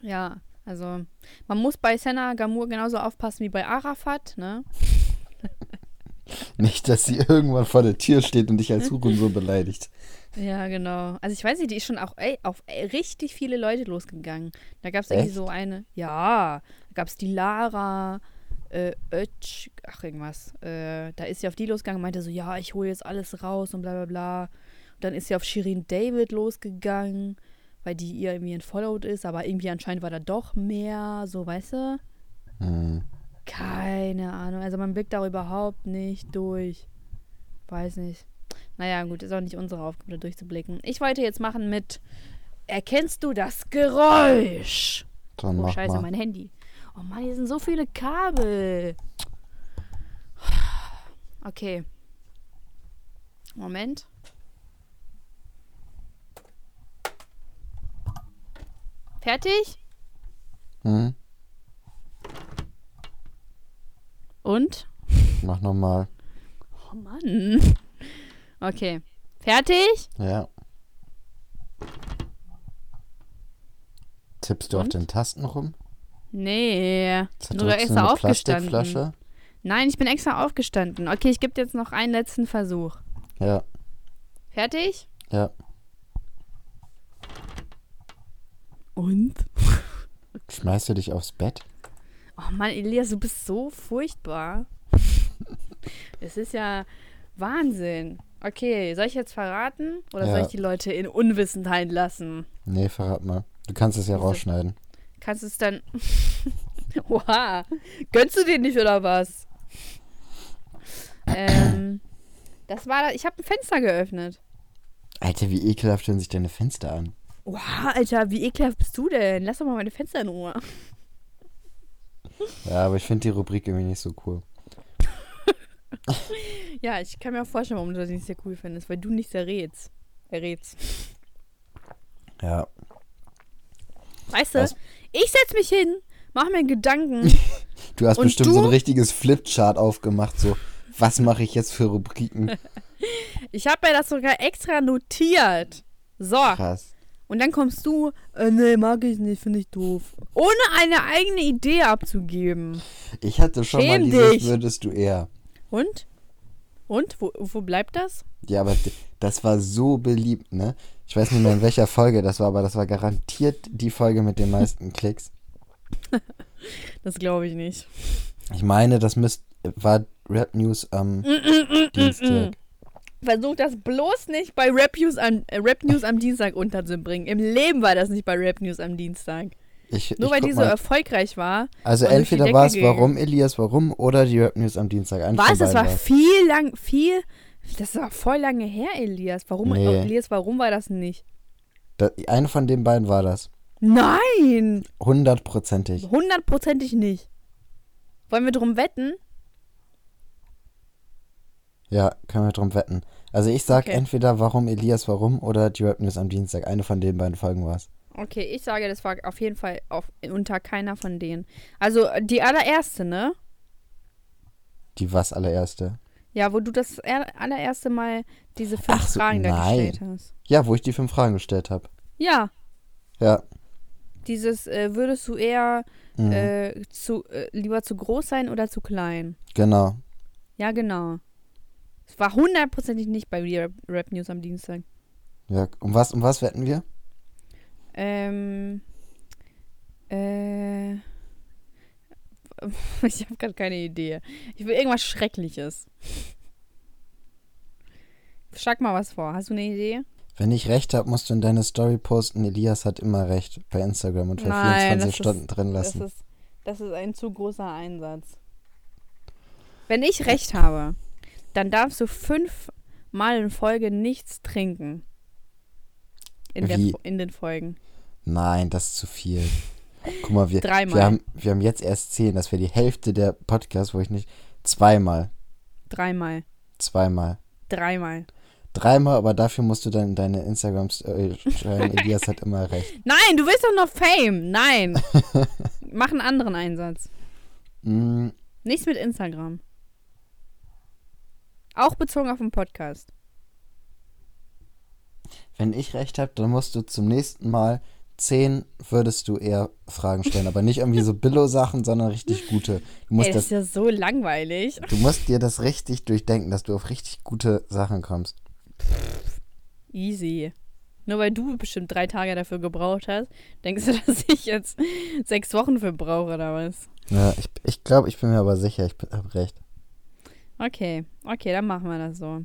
ja, Also, man muss bei Senna Gamur genauso aufpassen wie bei Arafat, ne? Nicht, dass sie irgendwann vor der Tür steht und dich als Hurensohn beleidigt. Ja, genau. Also ich weiß nicht, die ist schon auch ey, auf richtig viele Leute losgegangen. Da gab es irgendwie so eine, ja, da gab es die Lara, äh, Ötsch, ach irgendwas. Äh, da ist sie auf die losgegangen und meinte so, ja, ich hole jetzt alles raus und bla bla bla. Und dann ist sie auf Shirin David losgegangen, weil die ihr irgendwie entfollowed ist, aber irgendwie anscheinend war da doch mehr, so, weißt du? Hm. Keine Ahnung. Also man blickt da überhaupt nicht durch. Weiß nicht. Naja, gut, ist auch nicht unsere Aufgabe, da durchzublicken. Ich wollte jetzt machen mit Erkennst du das Geräusch? Dann Oh, scheiße, mal. mein Handy. Oh Mann, hier sind so viele Kabel. Okay. Moment. Fertig? Hm? Und? Mach nochmal. Oh Mann. Okay. Fertig? Ja. Tippst du auf Und? den Tasten rum? Nee. Zerdrückst Nur extra eine aufgestanden. Plastikflasche? Nein, ich bin extra aufgestanden. Okay, ich gebe dir jetzt noch einen letzten Versuch. Ja, Fertig? ja. Und? Schmeißt du dich aufs Bett? Oh Mann, Elias, du bist so furchtbar. Es ist ja Wahnsinn. Okay, soll ich jetzt verraten oder soll Ja. ich die Leute in Unwissenheit lassen? Nee, verrat mal. Du kannst es ja Wieso? rausschneiden. Kannst du es dann. Oha. Gönnst du den nicht oder was? ähm, das war. Ich habe ein Fenster geöffnet. Alter, wie ekelhaft hören sich deine Fenster an. Oha, Alter, wie ekelhaft bist du denn? Lass doch mal meine Fenster in Ruhe. Ja, aber ich finde die Rubrik irgendwie nicht so cool. Ja, ich kann mir auch vorstellen, warum du das nicht sehr cool findest, weil du nicht errätst. Errätst. Ja. Weißt du, Was? ich setz mich hin, mach mir Gedanken. Du hast bestimmt du? so ein richtiges Flipchart aufgemacht, so, was mache ich jetzt für Rubriken? Ich habe mir das sogar extra notiert. So, Krass. Und dann kommst du, äh, nee, mag ich nicht, finde ich doof. Ohne eine eigene Idee abzugeben. Ich hatte schon Schäm mal dieses dich. würdest du eher. Und? Und? Wo, wo bleibt das? Ja, aber das war so beliebt, ne? Ich weiß nicht mehr in welcher Folge das war, aber das war garantiert die Folge mit den meisten Klicks. Das glaube ich nicht. Ich meine, das müsst, war Rap News am Mm, Dienstag. Versuch das bloß nicht bei Rap News, am, äh, Rap News am Dienstag unterzubringen. Im Leben war das nicht bei Rap News am Dienstag. Ich, Nur ich weil die so mal. erfolgreich war. Also entweder war es warum, Elias, warum oder die Rap News am Dienstag. Eins Was? Das war war's. viel lang, viel. Das war voll lange her, Elias. Warum, Nee. Elias, warum war das nicht? Da, eine von den beiden war das. Nein! Hundertprozentig. Hundertprozentig nicht. Wollen wir drum wetten? Ja, können wir drum wetten. Also ich sag Okay. entweder warum, Elias, warum oder die Rap News am Dienstag. Eine von den beiden Folgen war es. Okay, ich sage, das war auf jeden Fall auf, unter keiner von denen. Also die allererste, ne? Die was allererste. Ja, wo du das er- allererste Mal diese fünf so, Fragen da gestellt hast. Ja, wo ich die fünf Fragen gestellt habe. Ja, Ja. dieses äh, würdest du eher Mhm. äh, zu, äh, lieber zu groß sein oder zu klein? Genau. Ja, genau. Es war hundertprozentig nicht bei Rap, Rap News am Dienstag. Ja, um was, um was wetten wir? Ähm, äh, ich habe gerade keine Idee. Ich will irgendwas Schreckliches. Schlag mal was vor. Hast du eine Idee? Wenn ich recht habe, musst du in deine Story posten, Elias hat immer recht bei Instagram und für Nein, 24 das Stunden ist- drin Das lassen. ist, das ist ein zu großer Einsatz. Wenn ich recht habe, dann darfst du fünfmal in Folge nichts trinken. In, der, in den Folgen. Nein, das ist zu viel. Guck mal, wir, wir, haben, wir haben jetzt erst zehn. Das wäre die Hälfte der Podcasts, wo ich nicht. Zweimal. Dreimal. Zweimal. Dreimal. Dreimal, aber dafür musst du dann in deine Instagram-Story schreiben, Elias hat immer recht. Nein, du willst doch noch Fame. Nein. Mach einen anderen Einsatz. Mm, Nichts mit Instagram. Auch bezogen auf den Podcast. wenn ich recht habe, dann musst du zum nächsten Mal 10 würdest du eher Fragen stellen, aber nicht irgendwie so Billo-Sachen, sondern richtig gute. Du musst, Ey, das das, ist ja so langweilig. du musst dir das richtig durchdenken, dass du auf richtig gute Sachen kommst. Easy. Nur weil du bestimmt drei Tage dafür gebraucht hast, denkst du, dass ich jetzt sechs Wochen für brauche oder was? Ja, ich, ich glaube, ich bin mir aber sicher, ich habe recht. Okay, okay, dann machen wir das so.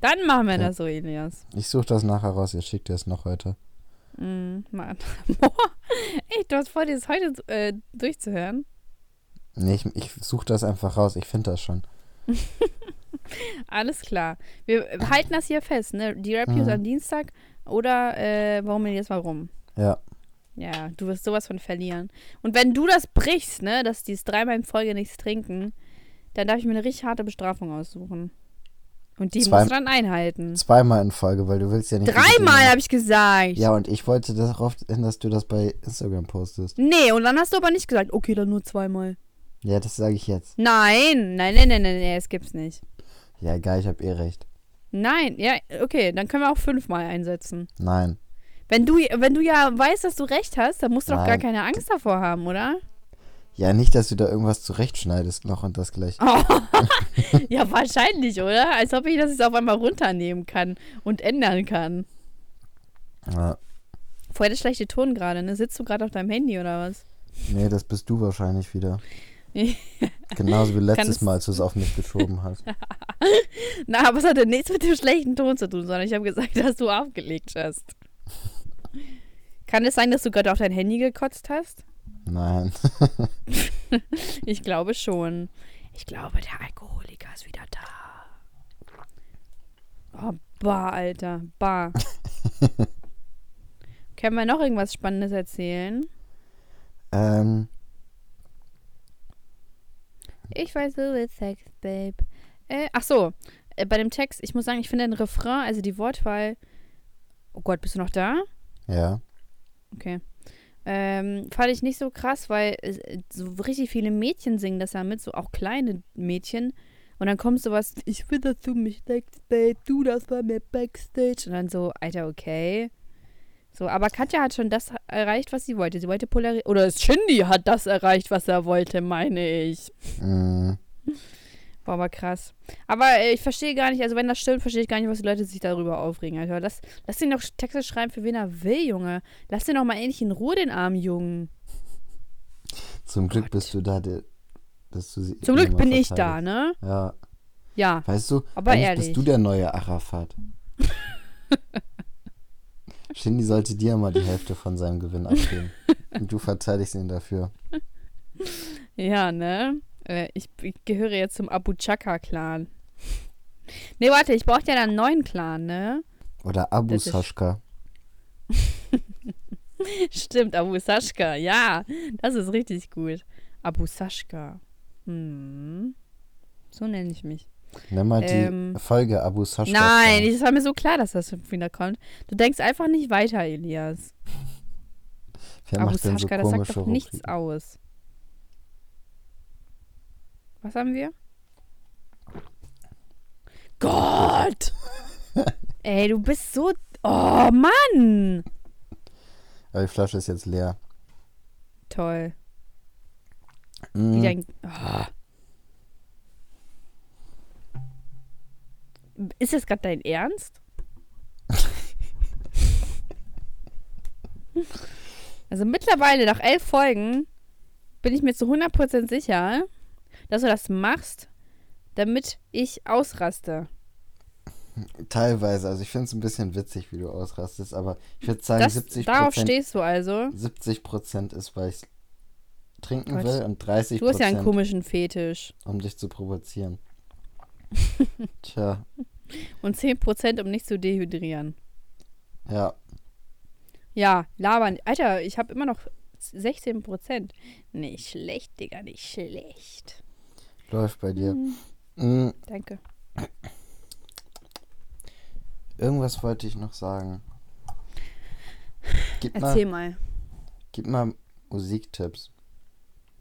Dann machen wir Okay. das so, Elias. Ich suche das nachher raus, ihr schickt es noch heute. Mm, Mann. Boah, ey, du hast vor, dir das heute äh, durchzuhören. Nee, ich, ich suche das einfach raus, ich finde das schon. Alles klar. Wir halten das hier fest, ne? Die Reviews Mhm. am Dienstag oder äh, warum jetzt warum? Ja, Ja, du wirst sowas von verlieren. Und wenn du das brichst, ne, dass die es dreimal in Folge nichts trinken, dann darf ich mir eine richtig harte Bestrafung aussuchen. Und die Zwei- musst du dann einhalten. zweimal in Folge, weil du willst ja nicht... Dreimal, habe ich gesagt. Ja, und ich wollte darauf hin, dass du das bei Instagram postest. Nee, und dann hast du aber nicht gesagt, okay, dann nur zweimal. Ja, das sage ich jetzt. Nein, nein, nein, nein, nein, nein, das gibt's nicht. Ja, egal, ich habe eh recht. Nein, ja, okay, dann können wir auch fünfmal einsetzen. Nein. Wenn du, wenn du ja weißt, dass du recht hast, dann musst du doch gar keine Angst davor haben, oder? Ja, nicht, dass du da irgendwas zurechtschneidest noch und das gleich. ja, wahrscheinlich, oder? Als ob ich das jetzt auf einmal runternehmen kann und ändern kann. Ja, Voll der schlechte Ton gerade, ne? Sitzt du gerade auf deinem Handy oder was? nee, das bist du wahrscheinlich wieder. Genauso wie letztes Mal, als du es auf mich geschoben hast. Na, aber es hatte nichts mit dem schlechten Ton zu tun, sondern ich habe gesagt, dass du aufgelegt hast. Kann es sein, dass du gerade auf dein Handy gekotzt hast? Nein. Ich glaube schon. Ich glaube, der Alkoholiker ist wieder da. Oh, bah, Alter. Bah. Können wir noch irgendwas Spannendes erzählen? ähm, Ich weiß, du willst Sex, Babe. Äh, ach so, äh, bei dem Text, ich muss sagen, ich finde den Refrain, also die Wortwahl. Oh Gott, bist du noch da? ja. Okay. Ähm, fand ich nicht so krass, weil äh, so richtig viele Mädchen singen das ja mit, so auch kleine Mädchen. Und dann kommt sowas, ich will, dass du mich deckst, Babe, du das bei mir Backstage. Und dann so, Alter, okay. So, aber Katja hat schon das erreicht, was sie wollte. Sie wollte polarisieren. Oder Shindy hat das erreicht, was er wollte, meine ich. Mm, War aber krass. Aber äh, ich verstehe gar nicht, also wenn das stimmt, verstehe ich gar nicht, was die Leute sich darüber aufregen, Alter. Lass, lass ihn doch Texte schreiben, für wen er will, Junge. Lass den doch mal endlich in Ruhe, den armen Jungen. zum Glück Gott. bist du da, der, dass du sie Zum Glück bin ich da, ne? Ja. Ja. Weißt du, Aber ehrlich. bist du der neue Arafat. Shindy sollte dir mal die Hälfte von seinem Gewinn abgeben. Und du verteidigst ihn dafür. Ja, ne? Äh, ich, ich gehöre jetzt zum Abu Chaka-Clan. Nee, warte, ich brauche ja dann einen neuen Clan, ne? Oder Abu Das Saschka. Stimmt, Abu Sashka. Ja, das ist richtig gut. Abu Sashka. Hm. So nenne ich mich. Nimm mal Ähm, die Folge Abu Saschka. Nein, es war mir so klar, dass das wieder kommt. Du denkst einfach nicht weiter, Elias. Wer Abu denn so Sashka, das sagt doch nichts aus. Was haben wir? Gott! Ey, du bist so. Oh, Mann! Aber die Flasche ist jetzt leer. Toll. Mm, Wie ein. Oh. Ist das gerade dein Ernst? also mittlerweile, nach elf Folgen, bin ich mir zu 100% sicher, dass du das machst, damit ich ausraste. Teilweise. Also ich finde es ein bisschen witzig, wie du ausrastest, aber ich würde sagen, Das, 70 darauf Prozent stehst du also. 70 Prozent ist, weil ich trinken Gott. will und 30 Du hast ja einen Prozent, komischen Fetisch. um dich zu provozieren. Tja, Und 10%, um nicht zu dehydrieren. ja. Ja, labern. Alter, ich habe immer noch 16%. Nicht schlecht, Digga, nicht schlecht. Läuft bei dir. Mhm, Mm, danke. irgendwas wollte ich noch sagen. Gib Erzähl mal, mal. gib mal Musiktipps.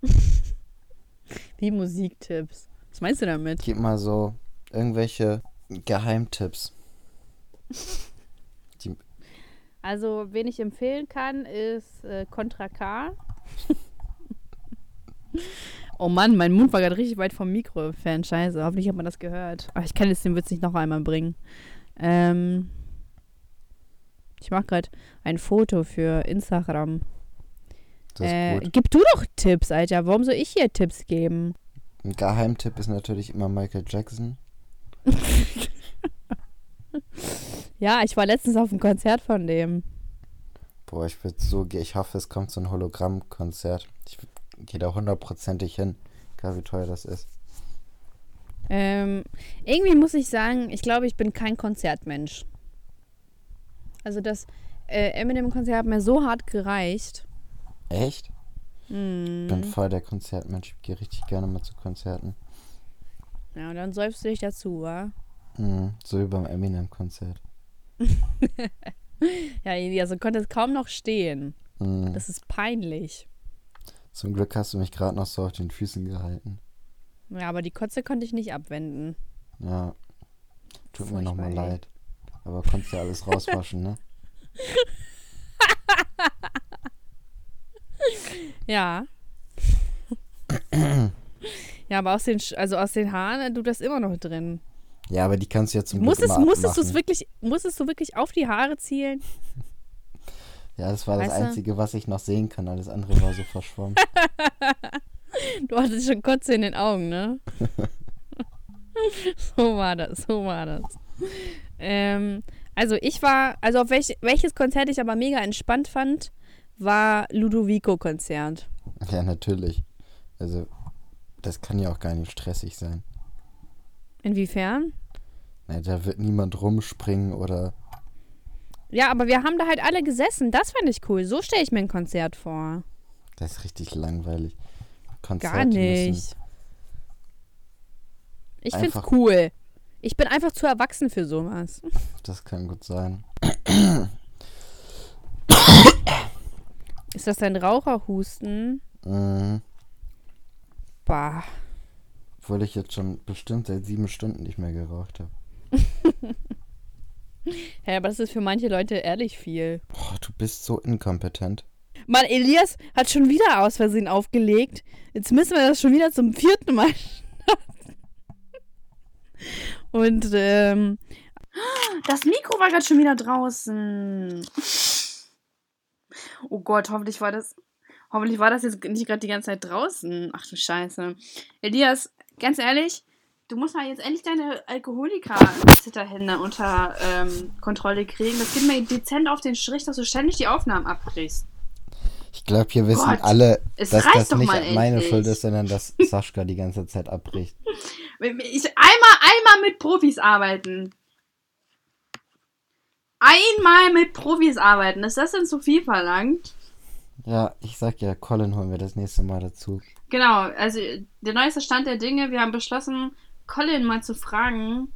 Wie Musiktipps. Was meinst du damit? Gib mal so irgendwelche Geheimtipps. Die, Also, wen ich empfehlen kann, ist äh, Contra K. oh Mann, mein Mund war gerade richtig weit vom Mikro entfernt. Scheiße, hoffentlich hat man das gehört. Aber ich kann jetzt den Witz nicht noch einmal bringen. Ähm, ich mache gerade ein Foto für Instagram. Das ist Äh, gib du doch Tipps, Alter. Warum soll ich hier Tipps geben? Ein Geheimtipp ist natürlich immer Michael Jackson. Ja, ich war letztens auf einem Konzert von dem. Boah, ich würde so, ich hoffe, es kommt so ein Hologrammkonzert. Ich gehe da hundertprozentig hin, egal wie teuer das ist. Ähm, irgendwie muss ich sagen, ich glaube, ich bin kein Konzertmensch. Also das äh, Eminem-Konzert hat mir so hart gereicht. Echt? Hm. Ich bin voll der Konzertmensch. Ich gehe richtig gerne mal zu Konzerten. Ja, und dann säufst du dich dazu, wa? Mhm, so wie beim Eminem-Konzert. Ja, also konnte es kaum noch stehen. Mhm. Das ist peinlich. Zum Glück hast du mich gerade noch so auf den Füßen gehalten. Ja, aber die Kotze konnte ich nicht abwenden. Ja. Tut mir Furchtbar, nochmal ey. leid. Aber konntest ja alles rauswaschen, ne? Ja. ja, aber aus den, also aus den Haaren äh, tut das immer noch drin. Ja, aber die kannst du ja zum Musstest, Glück immer musstest du es wirklich, musstest du wirklich auf die Haare zielen? Ja, das war das Weißt du? Einzige, was ich noch sehen kann. Alles andere war so verschwommen. Du hattest schon Kotze in den Augen, ne? so war das, so war das. Ähm, also ich war, also auf welch, welches Konzert ich aber mega entspannt fand, war Ludovico-Konzert. ja, natürlich. Also, das kann ja auch gar nicht stressig sein. Inwiefern? Ne, da wird niemand rumspringen oder. Ja, aber wir haben da halt alle gesessen. Das fand ich cool. So stelle ich mir ein Konzert vor. Das ist richtig langweilig. Konzerte Gar nicht. Ich find's Einfach- cool. Ich bin einfach zu erwachsen für sowas. das kann gut sein. Ist das ein Raucherhusten? Mhm. Bah. Obwohl ich jetzt schon bestimmt seit sieben Stunden nicht mehr geraucht habe. Ja, aber das ist für manche Leute ehrlich viel. Boah, du bist so inkompetent. Mann, Elias hat schon wieder aus Versehen aufgelegt. Jetzt müssen wir das schon wieder zum vierten Mal schaffen. Und, ähm. Das Mikro war gerade schon wieder draußen. Oh Gott, hoffentlich war das. Hoffentlich war das jetzt nicht gerade die ganze Zeit draußen. Ach du Scheiße. Elias, ganz ehrlich, du musst mal jetzt endlich deine Alkoholiker-Zitterhände unter ähm, Kontrolle kriegen. Das geht mir dezent auf den Strich, dass du ständig die Aufnahmen abbrichst. Ich glaube, hier wissen Gott, alle, dass das doch nicht meine endlich. Schuld ist, sondern dass Sascha die ganze Zeit abbricht. Ich, einmal, einmal mit Profis arbeiten. Einmal mit Profis arbeiten. Ist das denn zu viel verlangt? Ja, ich sag ja, Colin holen wir das nächste Mal dazu. Genau, also der neueste Stand der Dinge, wir haben beschlossen, Colin mal zu fragen,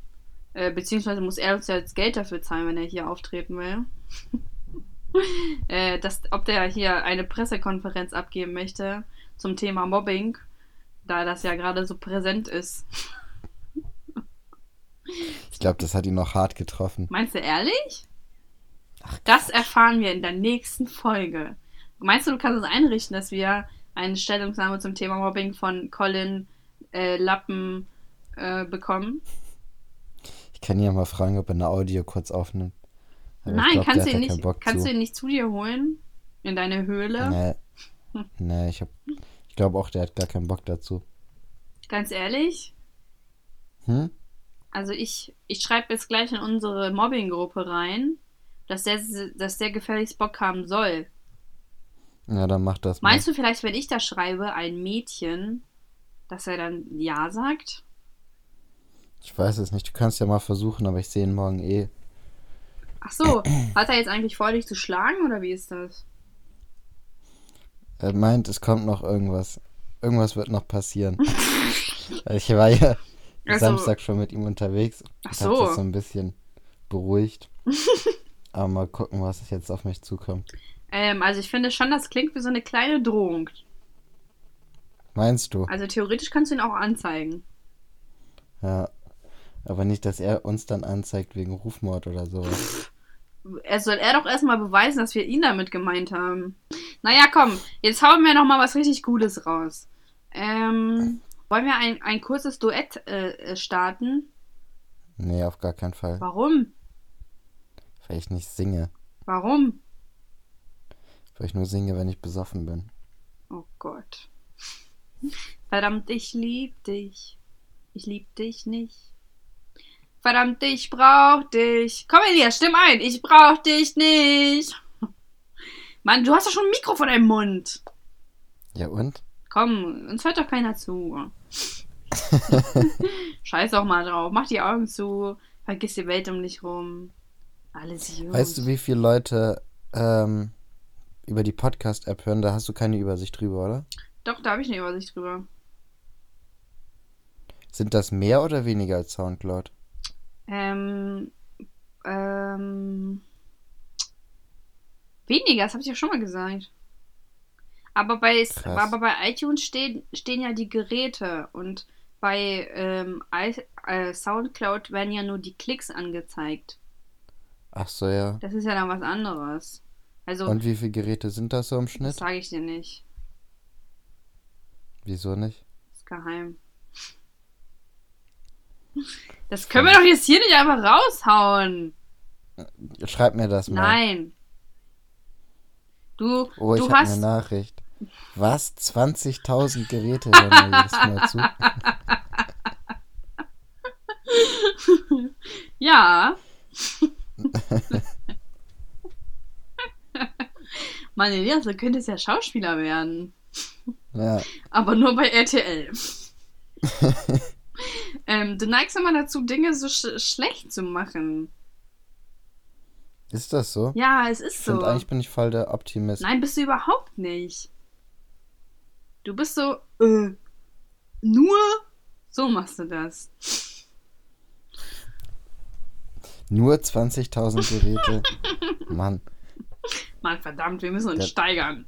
äh, beziehungsweise muss er uns ja jetzt Geld dafür zahlen, wenn er hier auftreten will. äh, dass, ob der hier eine Pressekonferenz abgeben möchte zum Thema Mobbing, da das ja gerade so präsent ist. Ich glaube, das hat ihn noch hart getroffen. Meinst du ehrlich? das erfahren wir in der nächsten Folge. Meinst du, du kannst es einrichten, dass wir eine Stellungnahme zum Thema Mobbing von Colin äh, Lappen äh, bekommen? Ich kann ihn ja mal fragen, ob er eine Audio kurz aufnimmt. Aber Nein, glaub, kannst, du ihn nicht, kannst zu. du ihn nicht zu dir holen? In deine Höhle? Nee, nee ich, hab- ich glaube auch, der hat gar keinen Bock dazu. Ganz ehrlich? Hm? Also ich, ich schreibe jetzt gleich in unsere Mobbing-Gruppe rein, dass der, dass der gefälligst Bock haben soll. Ja, dann mach das mal. Meinst du vielleicht, wenn ich da schreibe, ein Mädchen, dass er dann Ja sagt? Ich weiß es nicht. Du kannst ja mal versuchen, aber ich sehe ihn morgen eh. Ach so, hat er jetzt eigentlich vor, dich zu schlagen oder wie ist das? Er meint, es kommt noch irgendwas. Irgendwas wird noch passieren. ich war ja Also- Samstag schon mit ihm unterwegs. Ach Hat so. sich so ein bisschen beruhigt. aber mal gucken, was jetzt auf mich zukommt. Ähm, also ich finde schon, das klingt wie so eine kleine Drohung. Meinst du? Also theoretisch kannst du ihn auch anzeigen. Ja. Aber nicht, dass er uns dann anzeigt wegen Rufmord oder sowas. er soll er doch erstmal beweisen, dass wir ihn damit gemeint haben. Naja, komm, jetzt hauen wir noch mal was richtig Gutes raus. Ähm, wollen wir ein, ein kurzes Duett äh, starten? Nee, auf gar keinen Fall. Warum? Weil ich nicht singe. Warum? Weil ich nur singe, wenn ich besoffen bin. Oh Gott. Verdammt, ich lieb dich. Ich lieb dich nicht. Verdammt, ich brauch dich. Komm, Elias, stimm ein. Ich brauch dich nicht. Mann, du hast doch schon ein Mikro vor deinem Mund. Ja und? Komm, uns hört doch keiner zu. Scheiß doch mal drauf. Mach die Augen zu. Vergiss die Welt um dich rum. Alles gut. Weißt du, wie viele Leute ähm, über die Podcast-App hören? Da hast du keine Übersicht drüber, oder? Doch, da habe ich eine Übersicht drüber. Sind das mehr oder weniger als Soundcloud? Ähm, ähm, weniger, das habe ich ja schon mal gesagt. Aber bei, Krass. aber bei iTunes stehen, stehen ja die Geräte und bei ähm, I, äh, Soundcloud werden ja nur die Klicks angezeigt. Ach so, ja. Das ist ja dann was anderes. Also, Und wie viele Geräte sind das so im das Schnitt? sage ich dir nicht. Wieso nicht? Das ist geheim. Das können wir doch jetzt hier nicht einfach raushauen. Schreib mir das mal. Nein. Du, Oh, ich du habe eine hast. Nachricht. Was? 20.000 Geräte hören mir jedes Mal zu? Ja. Mann, Elias, du könntest ja Schauspieler werden. Ja, Aber nur bei RTL. ähm, du neigst immer dazu, Dinge so sch schlecht zu machen. ist das so? Ja, es ich ist so. finde, eigentlich bin ich voll der Optimist. Nein, bist du überhaupt nicht. Du bist so, äh, nur so machst du das. Nur 20.000 Geräte. Mann, Mann, verdammt, wir müssen uns Ja. steigern.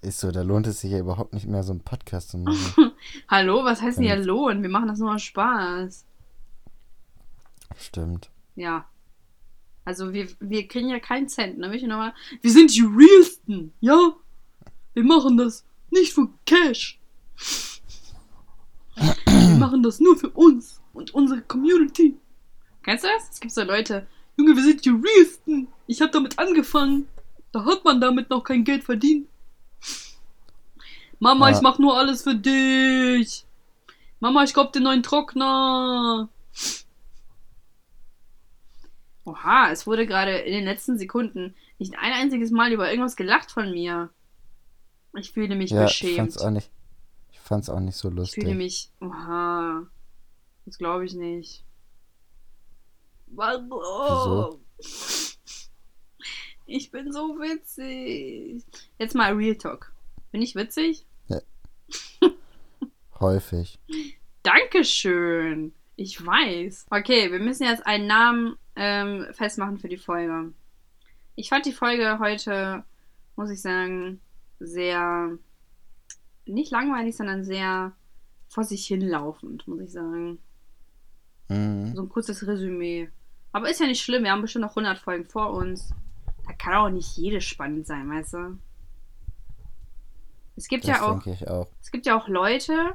Ist so, da lohnt es sich ja überhaupt nicht mehr, so einen Podcast zu machen. Hallo, was heißt denn Wenn- Lohn? Wir machen das nur aus Spaß. Stimmt. Ja. Also wir, wir kriegen ja keinen Cent, ne? Möchte ich nochmal. Wir sind die realsten, ja? Wir machen das nicht für Cash. Wir machen das nur für uns und unsere Community. Kennst du das? Es gibt so Leute, Junge, wir sind die realsten. Ich habe damit angefangen. Da hat man damit noch kein Geld verdient. Mama, Ja. ich mach nur alles für dich. Mama, ich kauf den neuen Trockner. Oha, es wurde gerade in den letzten Sekunden nicht ein einziges Mal über irgendwas gelacht von mir. Ich fühle mich Ja, ich beschämt. fand's auch nicht. Ich fand's auch nicht so Ich lustig. fühle mich. Oha. Das glaube ich nicht. Warum? Wieso? Ich bin so witzig. Jetzt mal Real Talk. Bin ich witzig? Häufig. Dankeschön. Ich weiß. Okay, wir müssen jetzt einen Namen ähm, festmachen für die Folge. Ich fand die Folge heute, muss ich sagen, sehr nicht langweilig, sondern sehr vor sich hinlaufend, muss ich sagen. Mhm. So ein kurzes Resümee. Aber ist ja nicht schlimm, wir haben bestimmt noch 100 Folgen vor uns. Da kann auch nicht jede spannend sein, weißt du? Es gibt Das ja auch auch. es gibt ja auch Leute,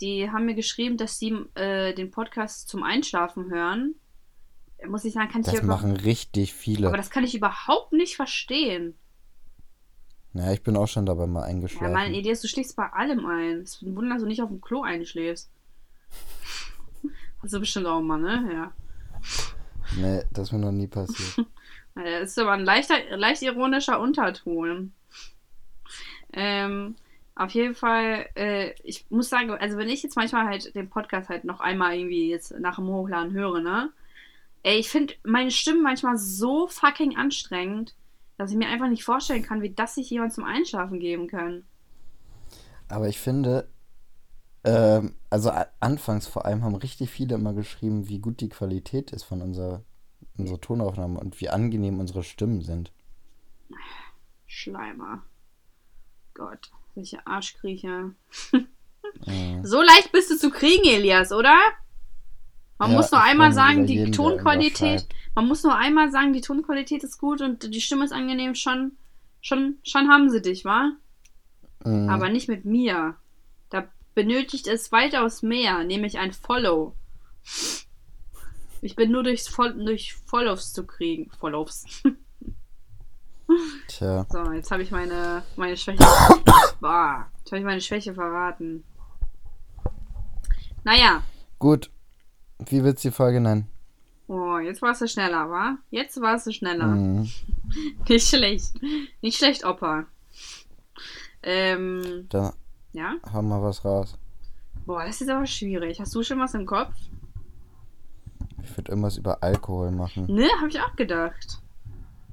die haben mir geschrieben, dass sie äh, den Podcast zum Einschlafen hören. Muss ich sagen, kann ich Das machen richtig viele. aber das kann ich überhaupt nicht verstehen. Ja, ich bin auch schon dabei mal Ja, eingeschlafen. meine Idee ist, du schläfst bei allem ein. Es ist ein Wunder, dass du nicht auf dem Klo einschläfst. Hast du bestimmt auch mal, ne? Ja. Nee, das ist mir noch nie passiert. Ja, Das ist aber ein leichter, leicht ironischer Unterton. Ähm, auf jeden Fall, äh, ich muss sagen, also wenn ich jetzt manchmal halt den Podcast halt noch einmal irgendwie jetzt nach dem Hochladen höre, ne? Ey, ich finde meine Stimme manchmal so fucking anstrengend, dass ich mir einfach nicht vorstellen kann, wie das sich jemand zum Einschlafen geben kann. Aber ich finde, ähm, also anfangs vor allem haben richtig viele immer geschrieben, wie gut die Qualität ist von unserer, unserer Tonaufnahme und wie angenehm unsere Stimmen sind. Schleimer. Gott, welche Arschkriecher. Mhm. So leicht bist du zu kriegen, Elias, oder? Man Ja, muss nur einmal sagen, die Tonqualität, man muss nur einmal sagen, die Tonqualität ist gut und die Stimme ist angenehm, schon, schon, schon haben sie dich, wa? Mhm. Aber nicht mit mir. Da benötigt es weitaus mehr, nämlich ein Follow. Ich bin nur durchs Fol durch Follows zu kriegen. Follows. Tja, So, jetzt habe ich meine, meine Schwäche. Boah, jetzt habe ich meine Schwäche verraten. Naja. gut. Wie wird's die Folge nennen? Oh, jetzt warst du schneller, wa? Jetzt warst du schneller. Mhm. Nicht schlecht. Nicht schlecht, Opa. Ähm, Da ja? haben wir was raus. Boah, das ist aber schwierig. Hast du schon was im Kopf? Ich würde irgendwas über Alkohol machen. Ne, habe ich auch gedacht.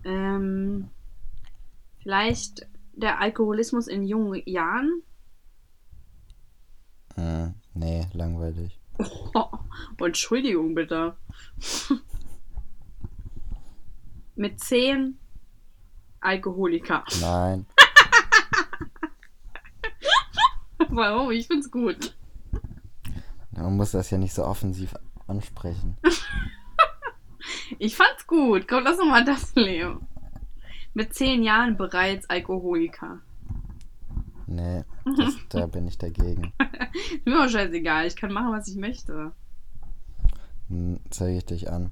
Ähm, vielleicht der Alkoholismus in jungen Jahren? Mhm. Nee, langweilig. Oh, Entschuldigung bitte. Mit 10 Alkoholiker. Nein. Warum? Ich find's gut. Man muss das ja nicht so offensiv ansprechen. Ich fand's gut. Komm, lass uns mal das nehmen. Mit 10 Jahren bereits Alkoholiker. Nee, das, da bin ich dagegen. Mir auch scheißegal. Ich kann machen, was ich möchte. Hm, Zeige ich dich an.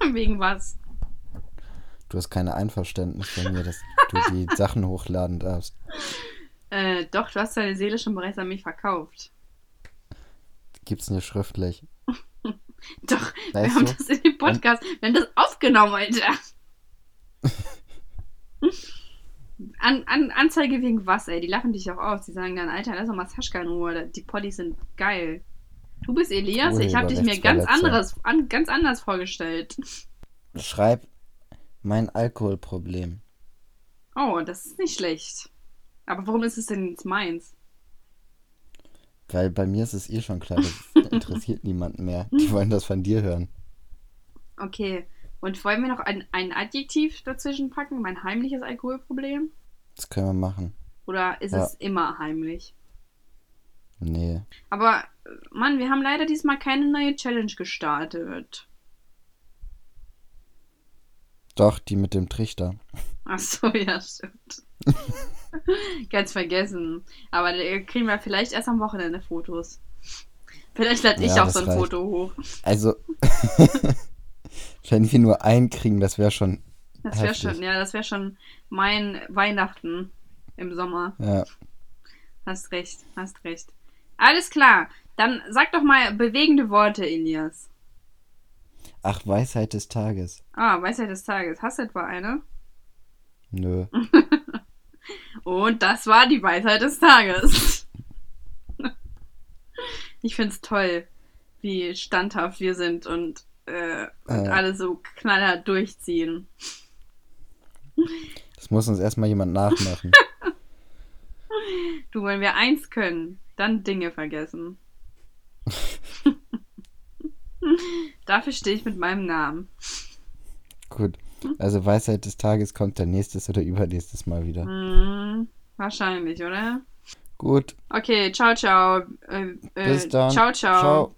Wegen was? Du hast keine Einverständnis von mir, dass du die Sachen hochladen darfst. Äh, doch, du hast deine Seele schon bereits an mich verkauft. Gibt's nur schriftlich. Doch, wir Weißt haben du? das in dem Podcast, wir haben das aufgenommen, Alter. An, an, Anzeige wegen was, ey? Die lachen dich auch aus. Die sagen dann, Alter, lass doch mal Saschka in Ruhe. Die Poddies sind geil. Du bist Elias, ich habe dich mir ganz anderes, an, ganz anders vorgestellt. Schreib mein Alkoholproblem. Oh, das ist nicht schlecht. Aber warum ist es denn jetzt meins? Weil bei mir ist es eh schon klar, das interessiert niemanden mehr. Die wollen das von dir hören. Okay. Und wollen wir noch ein, ein Adjektiv dazwischen packen? Mein heimliches Alkoholproblem? Das können wir machen. Oder ist Ja. es immer heimlich? Nee. Aber, äh, Mann, wir haben leider diesmal keine neue Challenge gestartet. Doch, die mit dem Trichter. Ach so, ja, stimmt. Ganz vergessen. Aber da kriegen wir vielleicht erst am Wochenende Fotos. Vielleicht lade ich Ja, auch so ein reicht. Foto hoch. Also, wenn wir nur einen kriegen, das wäre schon. Das wäre schon, ja, das wäre schon mein Weihnachten im Sommer. Ja. Hast recht, hast recht. Alles klar. Dann sag doch mal bewegende Worte, Elias. Ach, Weisheit des Tages. Ah, Weisheit des Tages. Hast du etwa eine? Nö. Und das war die Weisheit des Tages. Ich find's toll, wie standhaft wir sind und, äh, und Äh. alle so knallhart durchziehen. Das muss uns erstmal jemand nachmachen. Du, wenn wir eins können, dann Dinge vergessen. Dafür stehe ich mit meinem Namen. Gut. Also Weisheit des Tages kommt dann nächstes oder übernächstes Mal wieder. Hm, wahrscheinlich, oder? Gut. Okay, ciao, ciao. Äh, äh, Bis dann. Ciao, ciao. Ciao.